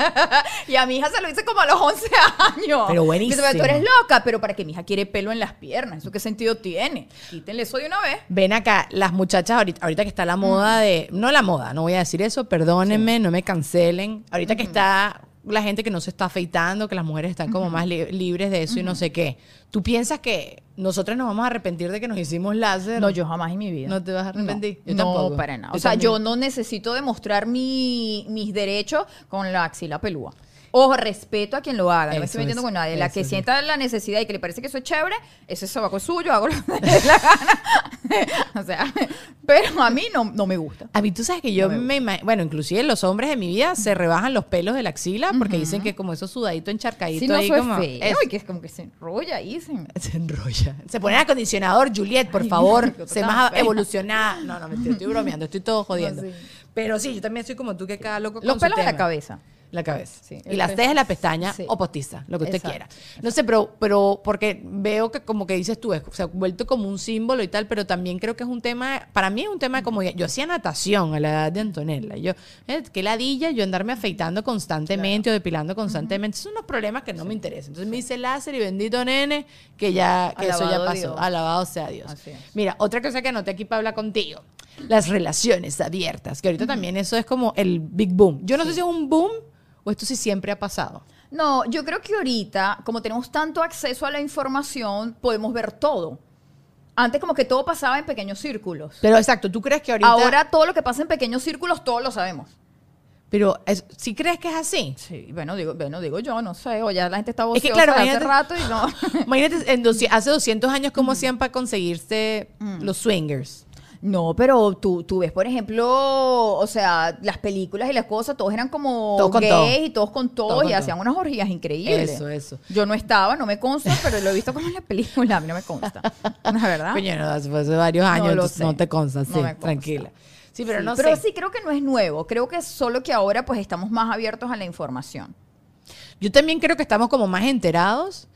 y a mi hija se lo hice como a los 11 años. Pero Me dice, buenísimo. tú eres loca, pero para que mi hija quiere pelo en las piernas. ¿Eso qué sentido tiene? Quítenle eso de una vez. Ven acá, las muchachas ahorita, ahorita que está la moda de, no la moda, no voy a decir eso, perdónenme, no me cancelen. Ahorita que está la gente que no se está afeitando, que las mujeres están como más li- libres de eso y no sé qué. ¿Tú piensas que nosotros nos vamos a arrepentir de que nos hicimos láser? No, yo jamás en mi vida. ¿No te vas a arrepentir? No, Yo no, tampoco. para nada. O Yo sea, también. yo no necesito demostrar mi- mis derechos con la axila pelúa. Ojo, respeto a quien lo haga. No me estoy metiendo es, con nadie. La que sí. sienta la necesidad y que le parece que eso es chévere, ese sobaco es suyo, hago lo que me dé la gana. o sea, pero a mí no, no me gusta. A mí tú sabes que yo No me me, bueno, inclusive los hombres de mi vida se rebajan los pelos de la axila porque dicen que como eso sudadito encharcadito Si no, ahí como feo. es- Y que es como que se enrolla ahí. Se... se enrolla. Se pone acondicionador, Juliet, por favor, tan más evolucionada. No, no, mentira, estoy bromeando, estoy todo jodiendo. sí. Pero sí, yo también soy como tú que cada loco con Los su pelos de la tema. cabeza. La cabeza. Sí, y las cejas, la pestaña Sí. o postiza, lo que usted Exacto, quiera. No sé, pero, pero porque veo que como que dices tú, es, se ha vuelto como un símbolo y tal, pero también creo que es un tema, para mí es un tema como, yo hacía natación a la edad de Antonella. Yo, eh, qué ladilla, yo andarme afeitando constantemente o depilando constantemente. Son unos problemas que no me interesan. Entonces me hice láser y bendito nene, que ya, que eso ya pasó. Dios. Alabado sea Dios. Mira, otra cosa que anoté aquí para hablar contigo. Las relaciones abiertas, que ahorita también eso es como el big boom. Yo no sé si es un boom o esto sí siempre ha pasado. No, yo creo que ahorita, como tenemos tanto acceso a la información, podemos ver todo. Antes como que todo pasaba en pequeños círculos. Pero exacto, ¿tú crees que ahorita... Ahora todo lo que pasa en pequeños círculos, todos lo sabemos. Pero, es- ¿sí crees que es así? Sí, bueno, digo, bueno, digo yo, no sé, o ya la gente está Es que claro, hace rato y no. Imagínate, en hace 200 años, ¿cómo hacían para conseguirse Mm. los swingers? No, pero tú, tú ves, por ejemplo, o sea, las películas y las cosas, todos eran como Todos con gays todo. y todos con todo Todos con y todo. hacían unas orgías increíbles. Eso, eso. Yo no estaba, no me consta, pero lo he visto como en la película, a mí no me consta. ¿La verdad? Coño, no, hace hace varios años, sé. no te consta, sí, No consta. tranquila. Sí, pero Sí, no pero sé. sí creo que no es nuevo, creo que solo que ahora pues estamos más abiertos a la información. Yo también creo que estamos como más enterados,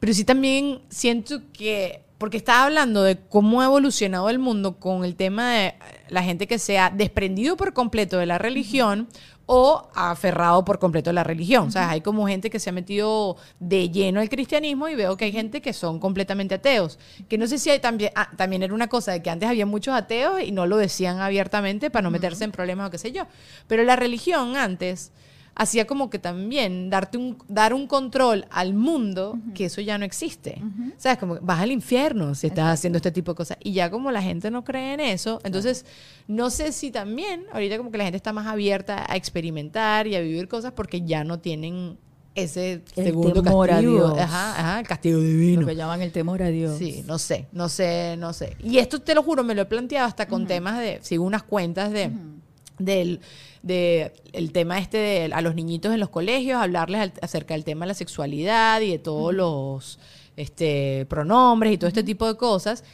pero sí también siento que, porque estaba hablando de cómo ha evolucionado el mundo con el tema de la gente que se ha desprendido por completo de la religión o aferrado por completo a la religión. O sea, hay como gente que se ha metido de lleno al cristianismo y veo que hay gente que son completamente ateos. Que no sé si hay también, ah, también era una cosa de que antes había muchos ateos y no lo decían abiertamente para no meterse en problemas o qué sé yo. Pero la religión antes hacía como que también darte un, dar un control al mundo que eso ya no existe. ¿Sabes? Como que vas al infierno si estás haciendo este tipo de cosas. Y ya como la gente no cree en eso, entonces no sé si también ahorita como que la gente está más abierta a experimentar y a vivir cosas porque ya no tienen ese El segundo temor a castigo. Dios. Ajá, ajá, el castigo divino. Lo que llaman el temor a Dios. Sí, no sé, no sé, no sé. Y esto te lo juro, me lo he planteado hasta con temas de, sigo unas cuentas de, del, de el tema este de a los niñitos en los colegios, hablarles al- acerca del tema de la sexualidad y de todos los este, pronombres y todo este tipo de cosas.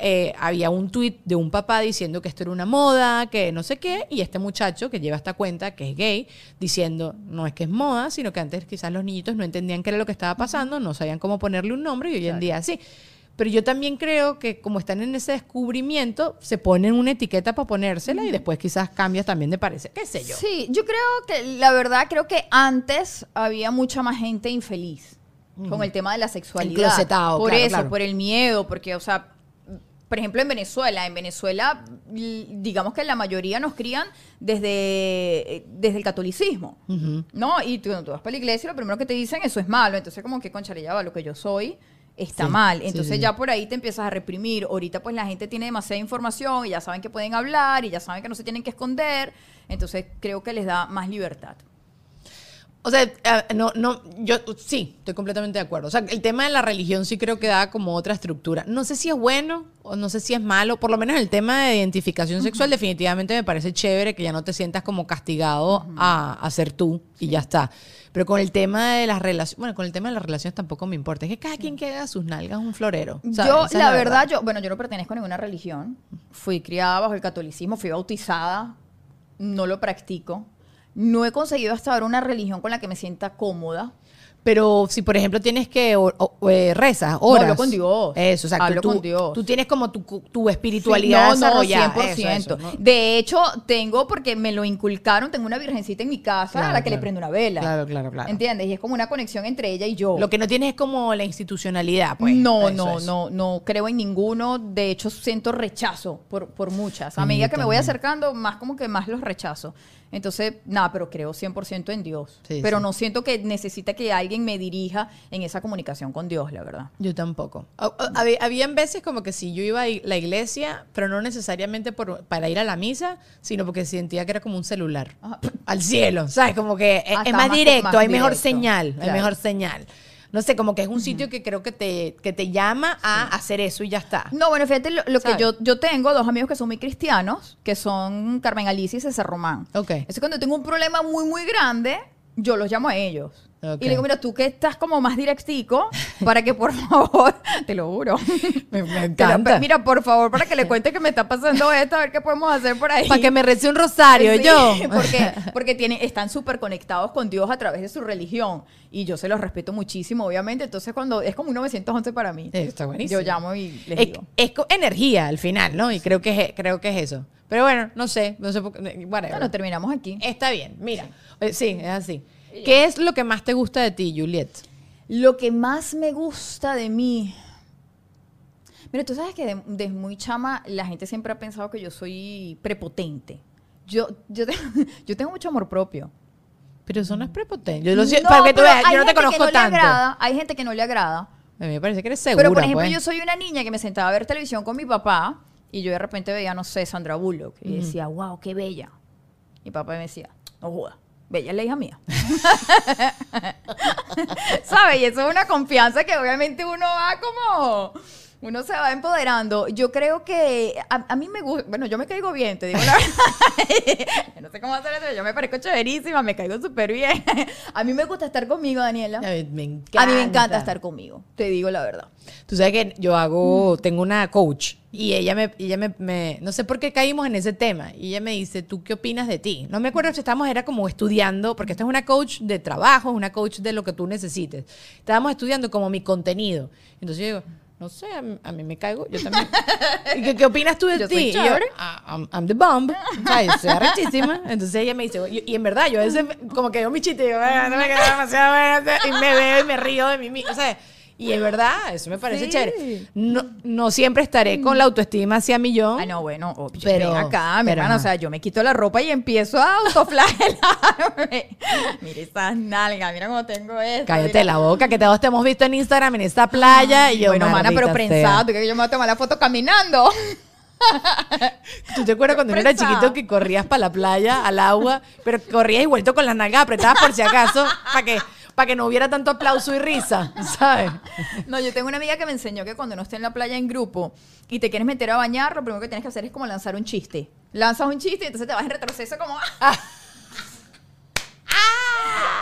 Eh, había un tuit de un papá diciendo que esto era una moda, que no sé qué, y este muchacho que lleva esta cuenta, que es gay, diciendo, no es que es moda, sino que antes quizás los niñitos no entendían qué era lo que estaba pasando, no sabían cómo ponerle un nombre y hoy en día sí. Pero yo también creo que como están en ese descubrimiento, se ponen una etiqueta para ponérsela y después quizás cambias también de parecer. ¿Qué sé yo? Sí, yo creo que la verdad creo que antes había mucha más gente infeliz con el tema de la sexualidad. Por claro, eso, claro. por el miedo, porque o sea, por ejemplo en Venezuela, en Venezuela digamos que la mayoría nos crían desde, desde el catolicismo, ¿no? Y tú, tú vas para la iglesia y lo primero que te dicen eso es malo, entonces como que concha ya va, lo que yo soy está Sí, mal. Entonces sí. ya por ahí te empiezas a reprimir. Ahorita pues la gente tiene demasiada información y ya saben que pueden hablar y ya saben que no se tienen que esconder. Entonces creo que les da más libertad. O sea, eh, no, no, yo sí, estoy completamente de acuerdo. O sea, el tema de la religión sí creo que da como otra estructura. No sé si es bueno o no sé si es malo. Por lo menos el tema de identificación sexual definitivamente me parece chévere que ya no te sientas como castigado a, a ser tú y ya está. Pero con el tema de las relaciones, bueno, con el tema de las relaciones tampoco me importa. Es que cada quien que haga sus nalgas un florero. ¿sabes? Yo, Esa la, verdad, yo, bueno, yo no pertenezco a ninguna religión. Fui criada bajo el catolicismo, fui bautizada, no lo practico. No he conseguido hasta ahora una religión con la que me sienta cómoda. Pero si, por ejemplo, tienes que o- o- eh, rezas, oras. hablo con Dios. Eso, exacto. Hablo tú, con Dios. Tú tienes como tu, tu espiritualidad Sí, no, no, desarrollada. 100%. Eso, eso, ¿no? De hecho, tengo, porque me lo inculcaron, tengo una virgencita en mi casa Claro, a la que le claro. prendo una vela. Claro, claro, claro. ¿Entiendes? Y es como una conexión entre ella y yo. Lo que no tienes es como la institucionalidad, pues. no, Eso, no, no, no creo en ninguno. De hecho, siento rechazo por, por muchas. A Sí, medida que me voy acercando, más como que más los rechazo. Entonces, nada, pero creo 100% en Dios. Sí, pero no siento que necesita que alguien me dirija en esa comunicación con Dios, la verdad. Yo tampoco. Había, habían veces como que si yo iba a la iglesia, pero no necesariamente por, para ir a la misa, sino porque sentía que era como un celular. Ajá. Al cielo, ¿sabes? Como que es, Ah, es más más- directo, más hay mejor directo, señal, hay claro. mejor señal. No sé, como que es un sitio que creo que te, que te llama a hacer eso y ya está. No, bueno, fíjate lo, lo que yo, yo tengo, dos amigos que son muy cristianos, que son Carmen Alicia y César Román. Ok. Entonces, cuando tengo un problema muy, muy grande, yo los llamo a ellos. Ok. Y le digo, mira, tú que estás como más directico, para que por favor, te lo juro. Me, me lo- encanta. mira, por favor, para que le cuente que me está pasando esto, a ver qué podemos hacer por ahí. para que me rece un rosario, Sí, yo. Porque, porque tienen, están súper conectados con Dios a través de su religión. Y yo se los respeto muchísimo, obviamente. Entonces, cuando es como un 911 para mí. Eh, Está buenísimo. Yo llamo y les es, digo. es energía al final, ¿no? Y creo que es, creo que es eso. Pero bueno, no sé, no sé por qué. Bueno, terminamos aquí. Está bien, mira. Eh, Sí, es así. ¿Qué es lo que más te gusta de ti, Juliet? Lo que más me gusta de mí. Mira, tú sabes que de- desde muy chama la gente siempre ha pensado que yo soy prepotente. Yo, yo, yo tengo mucho amor propio. Pero eso no es prepotente. Yo lo No, para que tú veas, yo no te conozco le tanto. agrada, hay gente que no le agrada. A mí me parece que eres segura, Pero, por ejemplo, pues. yo soy una niña que me sentaba a ver televisión con mi papá y yo de repente veía, no sé, Sandra Bullock y decía, wow, qué bella. Mi papá me decía, no joda, bella es la hija mía. ¿Sabes? Y eso es una confianza que obviamente uno va como... Uno se va empoderando. Yo creo que a, a mí me gusta, bueno, yo me caigo bien, te digo la verdad. Yo no sé cómo hacer eso, yo me parezco chéverísima, me caigo súper bien. A mí me gusta estar conmigo, Daniela. A mí me encanta. A mí me encanta estar conmigo, te digo la verdad. Tú sabes que yo hago, tengo una coach y ella me, ella me, me- no sé por qué caímos en ese tema y ella me dice, ¿tú qué opinas de ti? No me acuerdo si estábamos, era como estudiando, porque esta es una coach de trabajo, es una coach de lo que tú necesites. Estábamos estudiando como mi contenido. Entonces yo digo, no sé, a mí, a mí me caigo, yo también. ¿Y qué, qué opinas tú de Yo ti? soy yo. "Ah, I'm, I'm the bomb. O sea, yo soy arrechísima. Entonces ella me dice, y, y en verdad, yo a veces como que yo mi chiste y digo, "Ah, no me queda demasiado bueno", y me veo y me río de mí misma. O sea, y es verdad, eso me parece Sí. chévere. No, no siempre estaré con la autoestima hacia millón. Ay, no, bueno, oh, Pero- ven acá, mi pero hermana, o ajá. sea, yo me quito la ropa y empiezo a autoflagelarme. mira esas nalgas, mira cómo tengo esto. Cállate mira. la boca, que todos te hemos visto en Instagram en esta playa. Y yo, bueno, mana, pero "Maldita prensado, sea". ¿tú crees que yo me voy a tomar la foto caminando? ¿Tú te acuerdas cuando uno era Prensado. chiquito que corrías para la playa, al agua, pero corrías y vuelto con las nalgas apretadas por si acaso, para que, para que no hubiera tanto aplauso y risa, ¿sabes? No, yo tengo una amiga que me enseñó que cuando uno esté en la playa en grupo y te quieres meter a bañar, lo primero que tienes que hacer es como lanzar un chiste. Lanzas un chiste y entonces te vas en retroceso como... ¡Ah!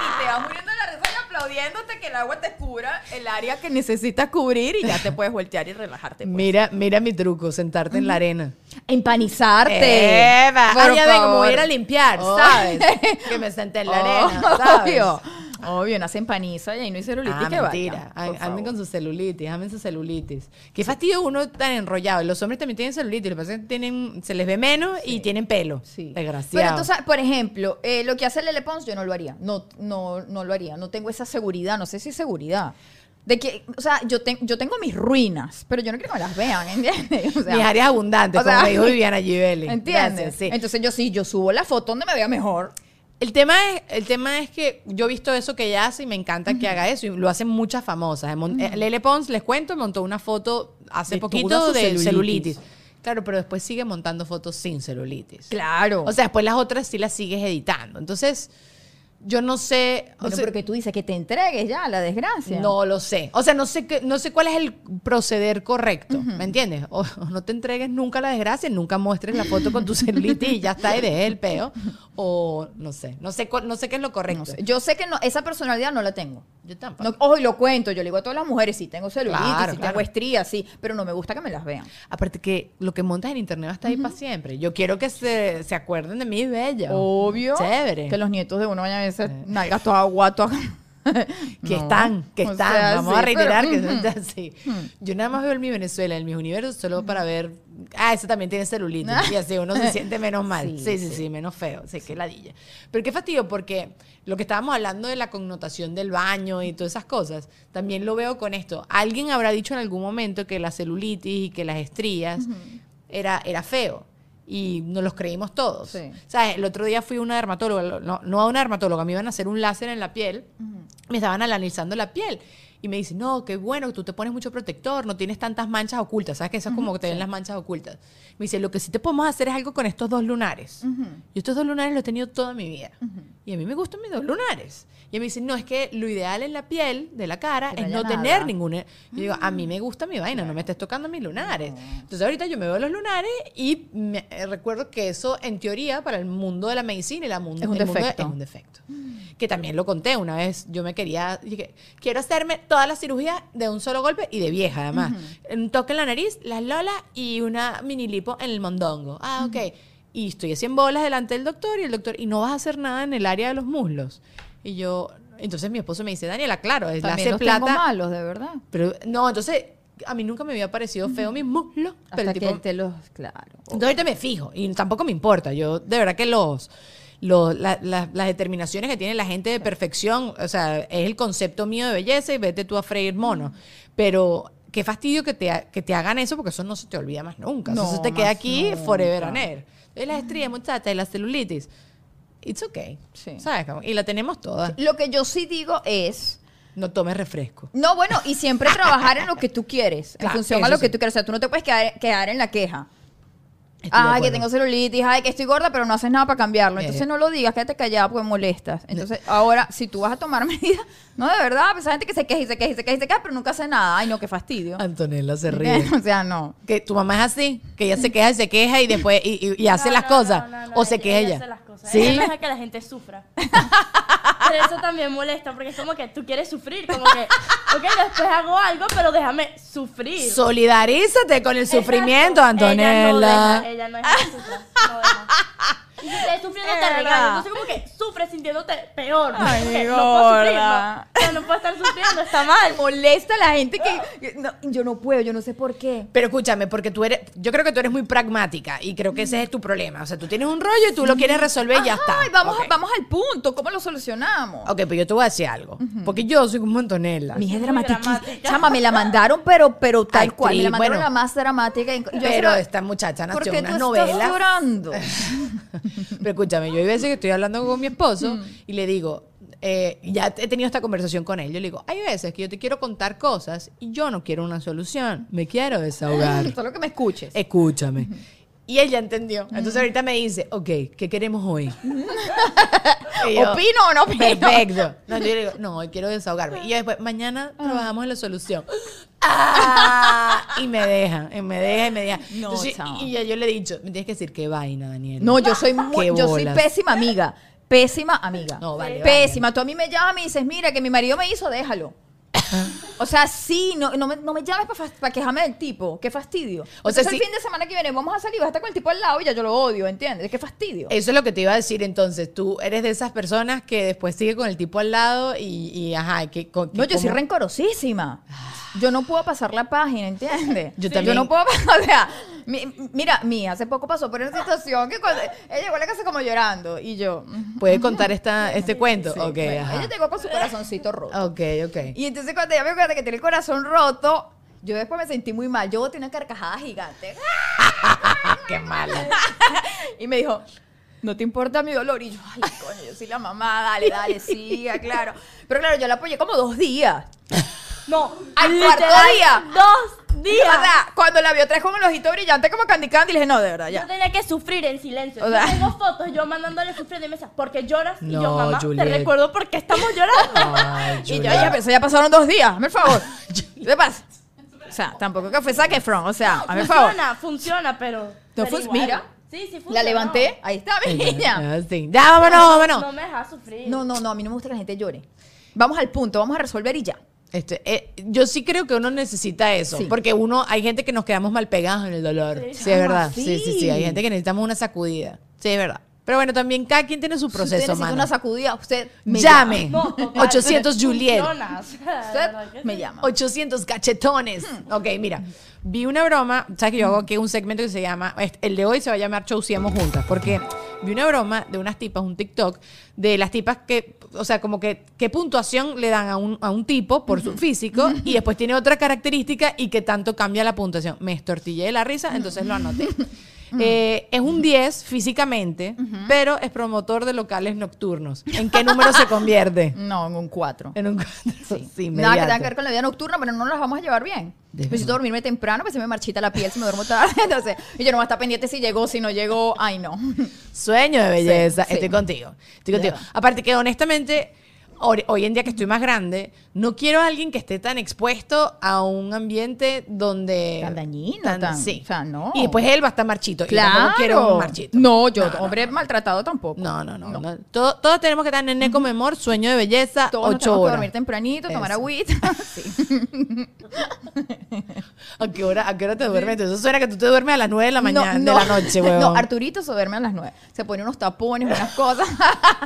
Y te vas muriendo la risa y aplaudiéndote que el agua te cubra el área que necesitas cubrir y ya te puedes voltear y relajarte. pues. Mira, mira mi truco, sentarte en la arena. Empanizarte. Eva, Por ah, ya ven, como favor. voy a ir a limpiar, Oh. ¿sabes? que me senté en la arena, ¿sabes? Obvio. Obvio, nace en paniza y ahí no hay celulitis Ah, que mentira. vaya. por An- Anden con su celulitis, amen su celulitis. Qué fastidio uno tan enrollado. Los hombres también tienen celulitis, lo que pasa es que tienen, se les ve menos y tienen pelo. Sí. Desgraciado. Pero entonces, por ejemplo, eh, lo que hace Lele Pons, yo no lo haría. No, no, no lo haría. No tengo esa seguridad. No sé si es seguridad. De que, o sea, yo, ten- yo tengo mis ruinas, pero yo no quiero que me las vean, ¿entiendes? O sea, Mis áreas abundantes, o sea, como me dijo Viviana Givelli. ¿Entiendes? Gracias, sí. Entonces yo sí, yo subo la foto donde me vea mejor. El tema, es, el tema es que yo he visto eso que ella hace y me encanta que haga eso. Y lo hacen muchas famosas. Eh, Lele Pons, les cuento, montó una foto hace De poquito de celulitis. celulitis. Claro, pero después sigue montando fotos sin celulitis. Claro. O sea, después las otras sí las sigues editando. Entonces, yo no sé. o bueno, sea, pero que tú dices que te entregues ya a la desgracia. no lo sé. O sea, no sé qué, no sé cuál es el proceder correcto. ¿Me entiendes? O, o no te entregues nunca a la desgracia, nunca muestres la foto con tu celulitis y ya está y dejes el peo. O no sé. No sé, no sé qué es lo correcto. No sé. Yo sé que no, esa personalidad no la tengo. Yo tampoco. No, ojo, y lo cuento. Yo le digo a todas las mujeres, sí, tengo celulitis, Claro, sí, claro. tengo estrías, sí, pero no me gusta que me las vean. Aparte que lo que montas en internet va a estar ahí para siempre. Yo quiero que se, se acuerden de mí, bella. Obvio. Chévere. Que los nietos de uno vayan a ver esas nalgas todas guatas. que No. están, que O están. sea, Vamos sí, a reiterar pero- que son así. Yo nada más veo el Mi Venezuela, el Mi Universo, solo para ver. Ah, ese también tiene celulitis. y así uno se siente menos mal. Sí, Sí, sí, sí, menos feo. Sí, qué ladilla. Pero qué fastidio, porque lo que estábamos hablando de la connotación del baño y todas esas cosas, también lo veo con esto. Alguien habrá dicho en algún momento que la celulitis y que las estrías era, era feo. Y nos los creímos todos. Sí. ¿Sabes? El otro día fui a una dermatóloga, no, no a una dermatóloga, me iban a hacer un láser en la piel, me estaban analizando la piel. Y me dice, no, qué bueno, tú te pones mucho protector, no tienes tantas manchas ocultas, ¿sabes? Que eso es como que te ven las manchas ocultas. Me dice, lo que sí te podemos hacer es algo con estos dos lunares. Yo estos dos lunares los he tenido toda mi vida. Y a mí me gustan mis dos lunares. Y me dice, no, es que lo ideal en la piel de la cara Que es no nada. tener ninguna. Yo digo, a mí me gusta mi vaina, no me estés tocando mis lunares. Entonces ahorita yo me veo los lunares y me- eh, recuerdo que eso, en teoría, para el mundo de la medicina y la mundo, Es un el mundo de- defecto. es un defecto. Que también lo conté una vez. Yo me quería, dije, quiero hacerme toda la cirugía de un solo golpe y de vieja, además. Un toque en la nariz, las lolas y una mini lipo en el mondongo. Ah, ok. Y estoy en bolas delante del doctor y el doctor, y no vas a hacer nada en el área de los muslos. Y yo, entonces mi esposo me dice, Daniela, claro, es la hace los plata. tengo malos, de verdad. Pero no, entonces a mí nunca me había parecido feo mis muslos. Hasta Pero el que tipo, te los... Claro. entonces ahorita me fijo y tampoco me importa. Yo, de verdad que los, los la- la- las determinaciones que tiene la gente de perfección, o sea, es el concepto mío de belleza y vete tú a freír mono. Pero qué fastidio que te, que te hagan eso porque eso no se te olvida más nunca. No, eso te queda aquí nunca. forever and ever. Entonces las estrías, muchachas, y la celulitis. It's okay. Sí. ¿Sabes? Y la tenemos todas. Lo que yo sí digo es... No tomes refresco. No, bueno, y siempre trabajar en lo que tú quieres, en Claro, función a lo que sí. tú quieres. O sea, tú no te puedes quedar, quedar en la queja. Ay, que tengo celulitis, ay, que estoy gorda, pero no haces nada para cambiarlo. Entonces Eh. no lo digas, quédate callada porque molestas. Entonces, ahora, si tú vas a tomar medidas, no, de verdad, pues hay gente que se queja y se queja y se queja y se queja, pero nunca hace nada. Ay, no, qué fastidio. Antonella se ríe. o sea, no. que tu mamá es así, que ella se queja y se queja y después y, y- y hace No, las no, cosas. no, no, no, o se queja ella ella. hace las cosas. Sí. Ella deja que la gente sufra. pero eso también molesta porque es como que tú quieres sufrir, como que, ok, después hago algo, pero déjame sufrir. Solidarízate con el sufrimiento, Exacto. Ella no Antonella. deja, ella no deja sufra. No deja. Y si estás sufriendo te regaño. Entonces como que sufres sintiéndote peor. Ay, no puedo sufrir, no. O sea, no puedo estar sufriendo, está mal. Molesta a la gente que... no, yo no puedo, yo no sé por qué. Pero escúchame, porque tú eres, yo creo que tú eres muy pragmática y creo que ese es tu problema. O sea, tú tienes un rollo y tú lo quieres resolver y ya está. Ay, vamos, vamos al punto, ¿cómo lo solucionamos? Ok, pues yo te voy a decir algo. Porque yo soy como Antonella. Mi hija es dramática. Chama, me la mandaron, pero, pero tal Actriz, cual. Me la mandaron bueno. la más dramática. y yo Pero la- esta muchacha ¿Por nació qué tú estás novelas. llorando? Pero escúchame, yo hay veces que estoy hablando con mi esposo y le digo, eh, ya he tenido esta conversación con él. Yo le digo, hay veces que yo te quiero contar cosas y yo no quiero una solución, me quiero desahogar. Solo que me escuches. Escúchame. Y él ya entendió. Entonces ahorita me dice, ok, ¿qué queremos hoy? Y yo, ¿Opino o no opino? Perfecto. No, yo le digo, no, hoy quiero desahogarme. Y yo después, mañana trabajamos en la solución. ¡Ah! Y me deja, y me deja, y me deja. No, Entonces, chao. y ya yo le he dicho, me tienes que decir qué vaina, Daniel. No, yo soy muy, yo soy pésima amiga. Pésima amiga. No, vale, Pésima. Tú a mí me llamas y dices, mira, que mi marido me hizo, déjalo. O sea, sí, no, no, me, no me llames para quejarme del tipo. Qué fastidio. O sea, sí- el fin de semana que viene vamos a salir, vas a estar con el tipo al lado y ya yo lo odio, ¿entiendes? Qué fastidio. Eso es lo que te iba a decir entonces. Tú eres de esas personas que después sigue con el tipo al lado y, y, ajá, que, con- que No, yo soy rencorosísima. Yo no puedo pasar la página, ¿entiendes? Yo Sí, también. Yo no puedo pasar, o sea, mi- mira, mi hace poco pasó por una situación que cuando ella llegó a la casa como llorando y yo... ¿Puede contar esta, este cuento? sí, ok, bueno, ajá. ella llegó con su corazoncito roto. Ok, ok. Y entonces cuando ella me cuenta que tiene el corazón roto, yo después me sentí muy mal. Yo boté una carcajada gigante. Qué mala. Y me dijo, ¿no te importa mi dolor? Y yo, ay, coño, yo soy la mamá, dale, dale, siga, claro. Pero claro, yo la apoyé como dos días. No, Al cuarto día. Dos O días. sea, cuando la vio vez con el ojito brillante como Candy Candy, le dije, no, de verdad, Yo ya. tenía que sufrir en silencio. O sea- Yo tengo fotos yo mandándole sufrir de mesa. ¿Por qué lloras? y No, yo, mamá, Juliet. te recuerdo por qué estamos llorando. Ay, Y yo, ya, pero eso ya pasaron dos días, hazme el favor. ¿Qué pasa? O sea, tampoco que fue saque from, o sea, hazme el favor. funciona, funciona, pero. pero fun- igual. mira. Sí, sí, funciona. La levanté, ahí está mi niña. Ah, sí. Ya, vámonos, vámonos. No me dejas sufrir. No, no, no, a mí no me gusta que la gente llore. Vamos al punto, vamos a resolver y ya. Este, eh, yo sí creo que uno necesita eso, Sí. porque uno, hay gente que nos quedamos mal pegados en el dolor. Sí, Sí. es verdad. Sí. Sí, sí, sí. Hay gente que necesitamos una sacudida. Sí, es verdad. Pero bueno, también cada quien tiene su Si usted proceso, necesita mano. una sacudida, usted me Llame. No, total. 800 Juliet. Usted me llama. 800 cachetones. Ok, mira. Vi una broma, sabes que yo hago aquí un segmento que se llama, el de hoy se va a llamar Chauciamos Juntas, porque vi una broma de unas tipas, un TikTok, de las tipas que, o sea, como que, qué puntuación le dan a un, a un tipo por su físico y después tiene otra característica y que tanto cambia la puntuación. Me estortillé de la risa, entonces lo anoté. Eh, es un 10 físicamente, pero es promotor de locales nocturnos. ¿En qué número se convierte? No, en un 4. En un 4. Sí, Nada que tenga que ver con la vida nocturna, pero no nos las vamos a llevar bien. Necesito dormirme temprano, pues se me marchita la piel si me duermo tarde. Entonces, y yo no voy a estar pendiente si llegó, si no llegó. Ay, no. Sueño de belleza. Sí, sí. Estoy contigo. Estoy contigo. Aparte que honestamente, hoy, en día que estoy más grande, no quiero a alguien que esté tan expuesto a un ambiente donde... Tan dañino, tan- sí. o sea, no. Y después él va a estar marchito. Y yo tampoco quiero un marchito. No, yo, hombre maltratado tampoco. No, no, no. no. Todo- todos tenemos que estar en el memor, sueño de belleza, Todos ocho tenemos que dormir tempranito, tomar agüita. Sí. ¿A qué, hora, ¿A qué hora te duermes? Eso suena que tú te duermes a las 9 de la mañana, de la noche, huevón. No, Arturito se duerme a las nueve. Se pone unos tapones, unas cosas.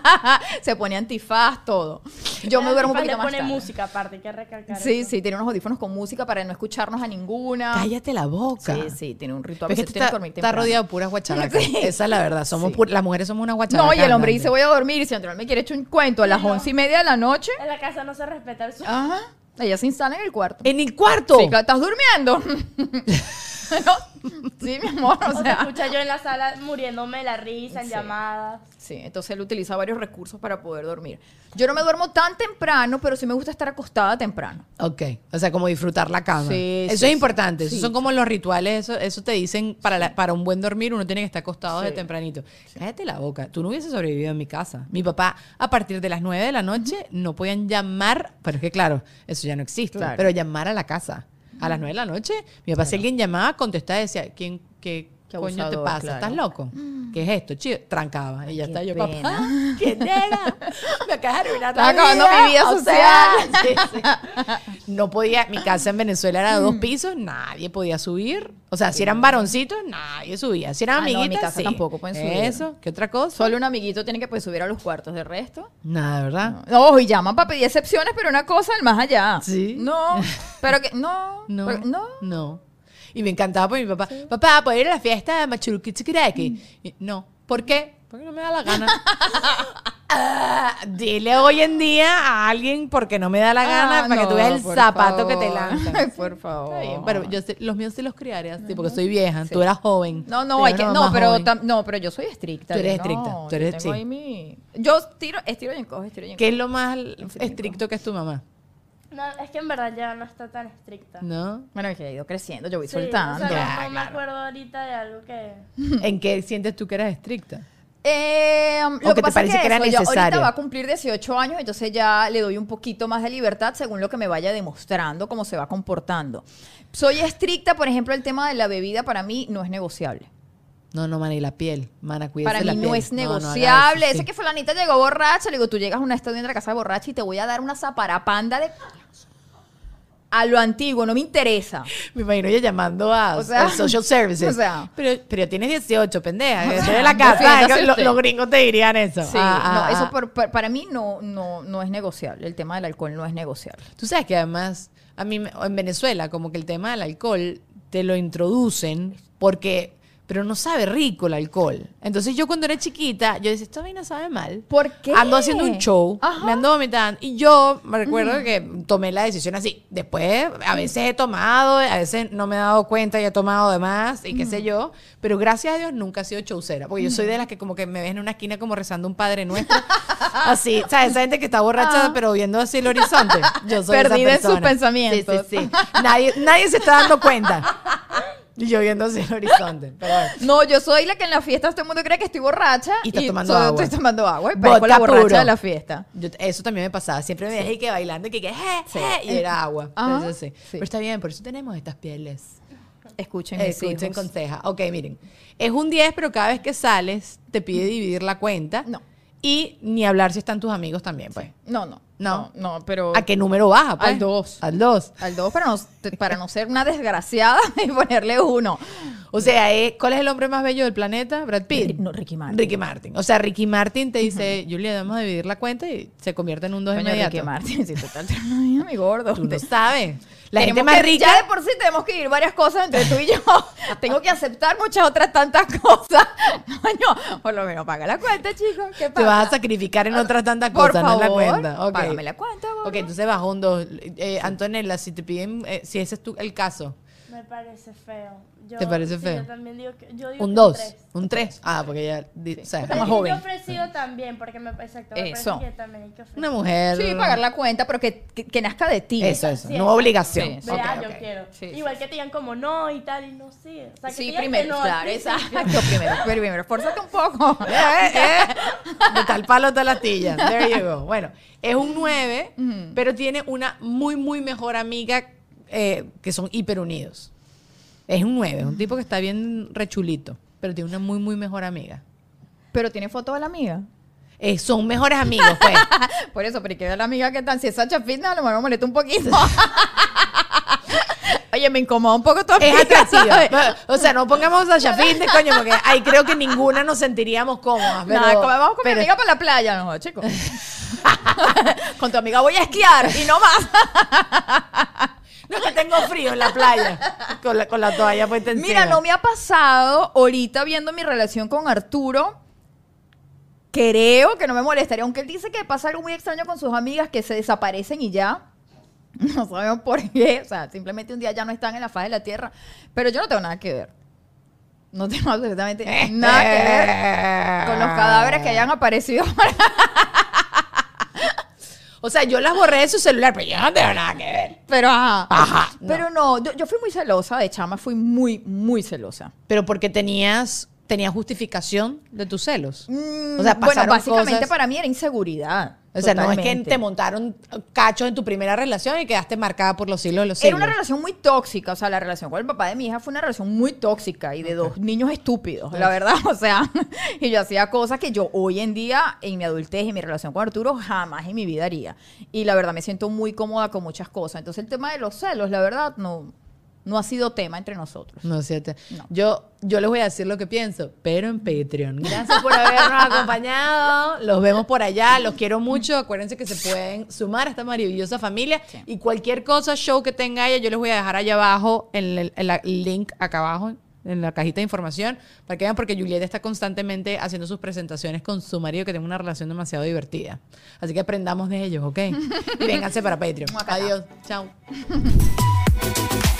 se pone antifaz, todo. Yo me duermo un poquito más pone tarde. música aparte, hay que recalcar Sí, eso. sí, tiene unos audífonos con música para no escucharnos a ninguna. Cállate la boca. Sí, sí, tiene un ritual. Pero es que está, rodeado de puras guacharacas. Sí. Esa es la verdad. Somos Sí. pu- las mujeres somos una guacharacas. No, y el hombre dice voy a dormir y si Andrés me quiere echar un cuento a las No. once y media de la noche, En la casa no se respeta el sueño. ajá, ella se instala en el cuarto. ¿En el cuarto? Sí, claro, ¿estás durmiendo? ¿No? Sí, mi amor, o O te sea. escucha yo en la sala muriéndome de la risa, en Sí. llamadas. Sí, entonces él utiliza varios recursos para poder dormir. Yo no me duermo tan temprano, pero sí me gusta estar acostada temprano. Ok, o sea, como disfrutar la cama. Sí, eso sí, es importante. Esos Sí. son como los rituales. Eso, eso te dicen para, la- para un buen dormir uno tiene que estar acostado de Sí. tempranito. Cállate la boca. Tú no hubieses sobrevivido en mi casa. Mi papá, a partir de las 9 de la noche, no podían llamar. Pero es que, claro, eso ya no existe. Claro. Pero llamar a la casa. A las 9 de la noche, mi papá, si alguien llamaba, contestaba y decía, ¿quién, qué, Qué coño te pasa? claro. ¿Estás loco? ¿Qué es esto? Chido. Trancaba. Y ya está. Yo, pena. papá, ¿quién era? Me acabas de arruinar Estás la acabando mi vida social. sea, sí, sí. No podía, mi casa en Venezuela era de dos pisos, nadie podía subir. O sea, si eran varoncitos, nadie subía. Si eran Ah, no, en mi amiguitas, casa sí. tampoco pueden subir. Eso, ¿qué otra cosa? Solo un amiguito tiene que pues, subir a los cuartos. De resto, Nada, ¿verdad? No, y llaman para pedir excepciones, pero una cosa al más allá. Sí. No, pero que no, No, pero- no. no. Y me encantaba porque mi papá, papá, ¿puedo ir a la fiesta de Machuruquichiquiraki? Y, No. ¿Por qué? Porque no me da la gana. Ah, dile hoy en día a alguien porque no me da la gana Ah, para que tú veas el por zapato que te lanzan. Ay, por favor. Está bien, pero yo sé- los míos sí los criaré así porque soy vieja. Tú eras joven. No, no, hay que, no, pero tam- no, pero yo soy estricta. Tú eres estricta, tú eres- yo tengo sí. ahí mi- Yo tiro, estiro y encojo, estiro y encojo. ¿Qué es lo más estricto que es tu mamá? No, es que en verdad ya no está tan estricta. ¿No? Bueno, es que he ido creciendo, yo voy Sí, soltando. O sea, Ya, no, no me acuerdo ahorita de algo que... ¿En qué sientes tú que eras estricta? Eh, ¿O lo que que te pasa parece es que era eso, yo ahorita necesario? va a cumplir 18 años, entonces ya le doy un poquito más de libertad según lo que me vaya demostrando, cómo se va comportando. Soy estricta, por ejemplo, el tema de la bebida para mí no es negociable. No, no, mana, y la piel. Mana, cuídate Para la mí piel. no es No, no haga negociable. Ese sí. que fulanita llegó borracha, le digo, tú llegas a un estadio de la casa borracha y te voy a dar una zaparapanda de... a lo antiguo, no me interesa. Me imagino ella llamando a, O sea, a social services. o sea. pero, pero tienes 18, pendeja. O sea, en la casa. Lo- los gringos te dirían eso. Sí, Ah, ah, no, eso ah. por- por- para mí no, no, no es negociable. El tema del alcohol no es negociable. Tú sabes que además, a mí en Venezuela, como que el tema del alcohol te lo introducen porque, pero no sabe rico el alcohol. Entonces yo cuando era chiquita, yo decía, esta vaina sabe mal. ¿Por qué? Ando haciendo un show, Ajá. me ando vomitando. Y yo me recuerdo que tomé la decisión así. Después, a veces he tomado, a veces no me he dado cuenta y he tomado de más y qué sé yo. Pero gracias a Dios nunca he sido showcera. Porque yo soy de las que como que me ves en una esquina como rezando un Padre Nuestro. así, ¿sabes? Esa gente que está borracha pero viendo así el horizonte. Yo soy esa Perdida en sus persona. pensamientos. Sí, sí, sí. Nadie, nadie se está dando cuenta. Y yo viendo así el horizonte. Pero bueno. No, yo soy la que en la fiesta todo el mundo cree que estoy borracha. Y estás tomando agua. Estoy tomando agua y parezco la borracha puro. de la fiesta. Yo- eso también me pasaba. Siempre me dejé que bailando y que, que je, Sí. je, y era agua. Ajá. Entonces, sí. Sí. Pero está bien, por eso tenemos estas pieles. Escuchen, mis Escuchen hijos. conseja. Ok, miren. Es un 10, pero cada vez que sales te pide dividir la cuenta. No. Y ni hablar si están tus amigos también, pues. No, no. No. No, no, pero. ¿A qué número baja? Pues? Al dos. Al 2. Al dos para no, para no ser una desgraciada y ponerle uno. O sea, eh, ¿cuál es el hombre más bello del planeta? Brad Pitt. No, Ricky Martin. Ricky Martin. O sea, Ricky Martin te dice, Julia, vamos a dividir la cuenta y se convierte en un 2 Coño, inmediato. Ricky Martin, sí, total. Mi gordo. Tú no sabes. La gente más que- rica... Ya de por sí tenemos que ir varias cosas entre tú y yo. Tengo que aceptar muchas otras tantas cosas. Coño, por lo menos paga la cuenta, chicos. ¿Qué Te vas a sacrificar en otras tantas Por cosas, no en la favor, cuenta. Ok. págame la cuenta, gordo. Ok, entonces bajo un 2. Antonella, si te piden, eh, si ese es tu, el caso, Me parece feo. Yo- ¿Te parece sí, feo? Yo también digo que. Yo digo un que 2. tres. Un 3. Ah, porque ella. di- o sea, Está más joven. Yo he ofrecido también, porque me, exacto, me Eso. parece que también hay que ofrecer. una mujer. Sí, pagar la cuenta, pero que, que, que nazca de ti. Eso, eso. Sí, no obligación. Sí, Vea, Ok, ah, yo ok. quiero. Sí, Igual que te digan como no y tal, y no sí. O sea, que Sí, digan que primero, no claro, exacto. Primero, primero, esfuérzate un poco. Eh, eh. De tal palo, tal astilla. There you go. Bueno, es un 9, pero tiene una muy, muy mejor amiga eh, que son hiper unidos. Es un 9, es un tipo que está bien rechulito, pero tiene una muy, muy mejor amiga. Pero tiene foto de la amiga. Eh, son mejores amigos, pues. Por eso, pero que vea la amiga que tal. Si es Sacha Fitness, a lo mejor me molesta un poquito. Oye, me incomoda un poco tu es amiga, atractiva. ¿sabes? O sea, no pongamos a Shafin de coño, porque ahí creo que ninguna nos sentiríamos cómodas. Pero, Nada, vamos con pero- mi amiga para la playa, no, chicos. con tu amiga voy a esquiar y no más. No que tengo frío en la playa. Con la, con la toalla puesta encima. Mira, no me ha pasado ahorita viendo mi relación con Arturo. Creo que no me molestaría, aunque él dice que pasa algo muy extraño con sus amigas que se desaparecen y ya. No sabemos por qué. O sea, simplemente un día ya no están en la faz de la tierra. Pero yo no tengo nada que ver. No tengo absolutamente nada que ver con los cadáveres que hayan aparecido. O sea, yo las borré de su celular, pero yo no tengo nada que ver. Pero ajá. Ajá, no. Pero no, yo, yo fui muy celosa de chama, fui muy, muy celosa. Pero porque tenías, tenías justificación de tus celos. Mm, o sea, bueno, básicamente cosas- para mí era inseguridad. O sea, no es que te montaron cachos en tu primera relación y quedaste marcada por los siglos de los siglos. Era una relación muy tóxica, o sea, la relación con el papá de mi hija fue una relación muy tóxica y de dos niños estúpidos, la verdad, o sea, y yo hacía cosas que yo hoy en día, en mi adultez y mi relación con Arturo, jamás en mi vida haría. Y la verdad me siento muy cómoda con muchas cosas. Entonces el tema de los celos, la verdad, no, no ha sido tema entre nosotros. No es cierto. No. Yo, yo les voy a decir lo que pienso, pero en Patreon. Gracias por habernos acompañado. Los vemos por allá. Los quiero mucho. Acuérdense que se pueden sumar a esta maravillosa familia. Y cualquier cosa, show que tenga ella, yo les voy a dejar allá abajo, en el, en la- el link acá abajo, en la cajita de información, para que vean, porque Julieta está constantemente haciendo sus presentaciones con su marido, que tiene una relación demasiado divertida. Así que aprendamos de ellos, ¿ok? Y vénganse para Patreon. Adiós. Chao.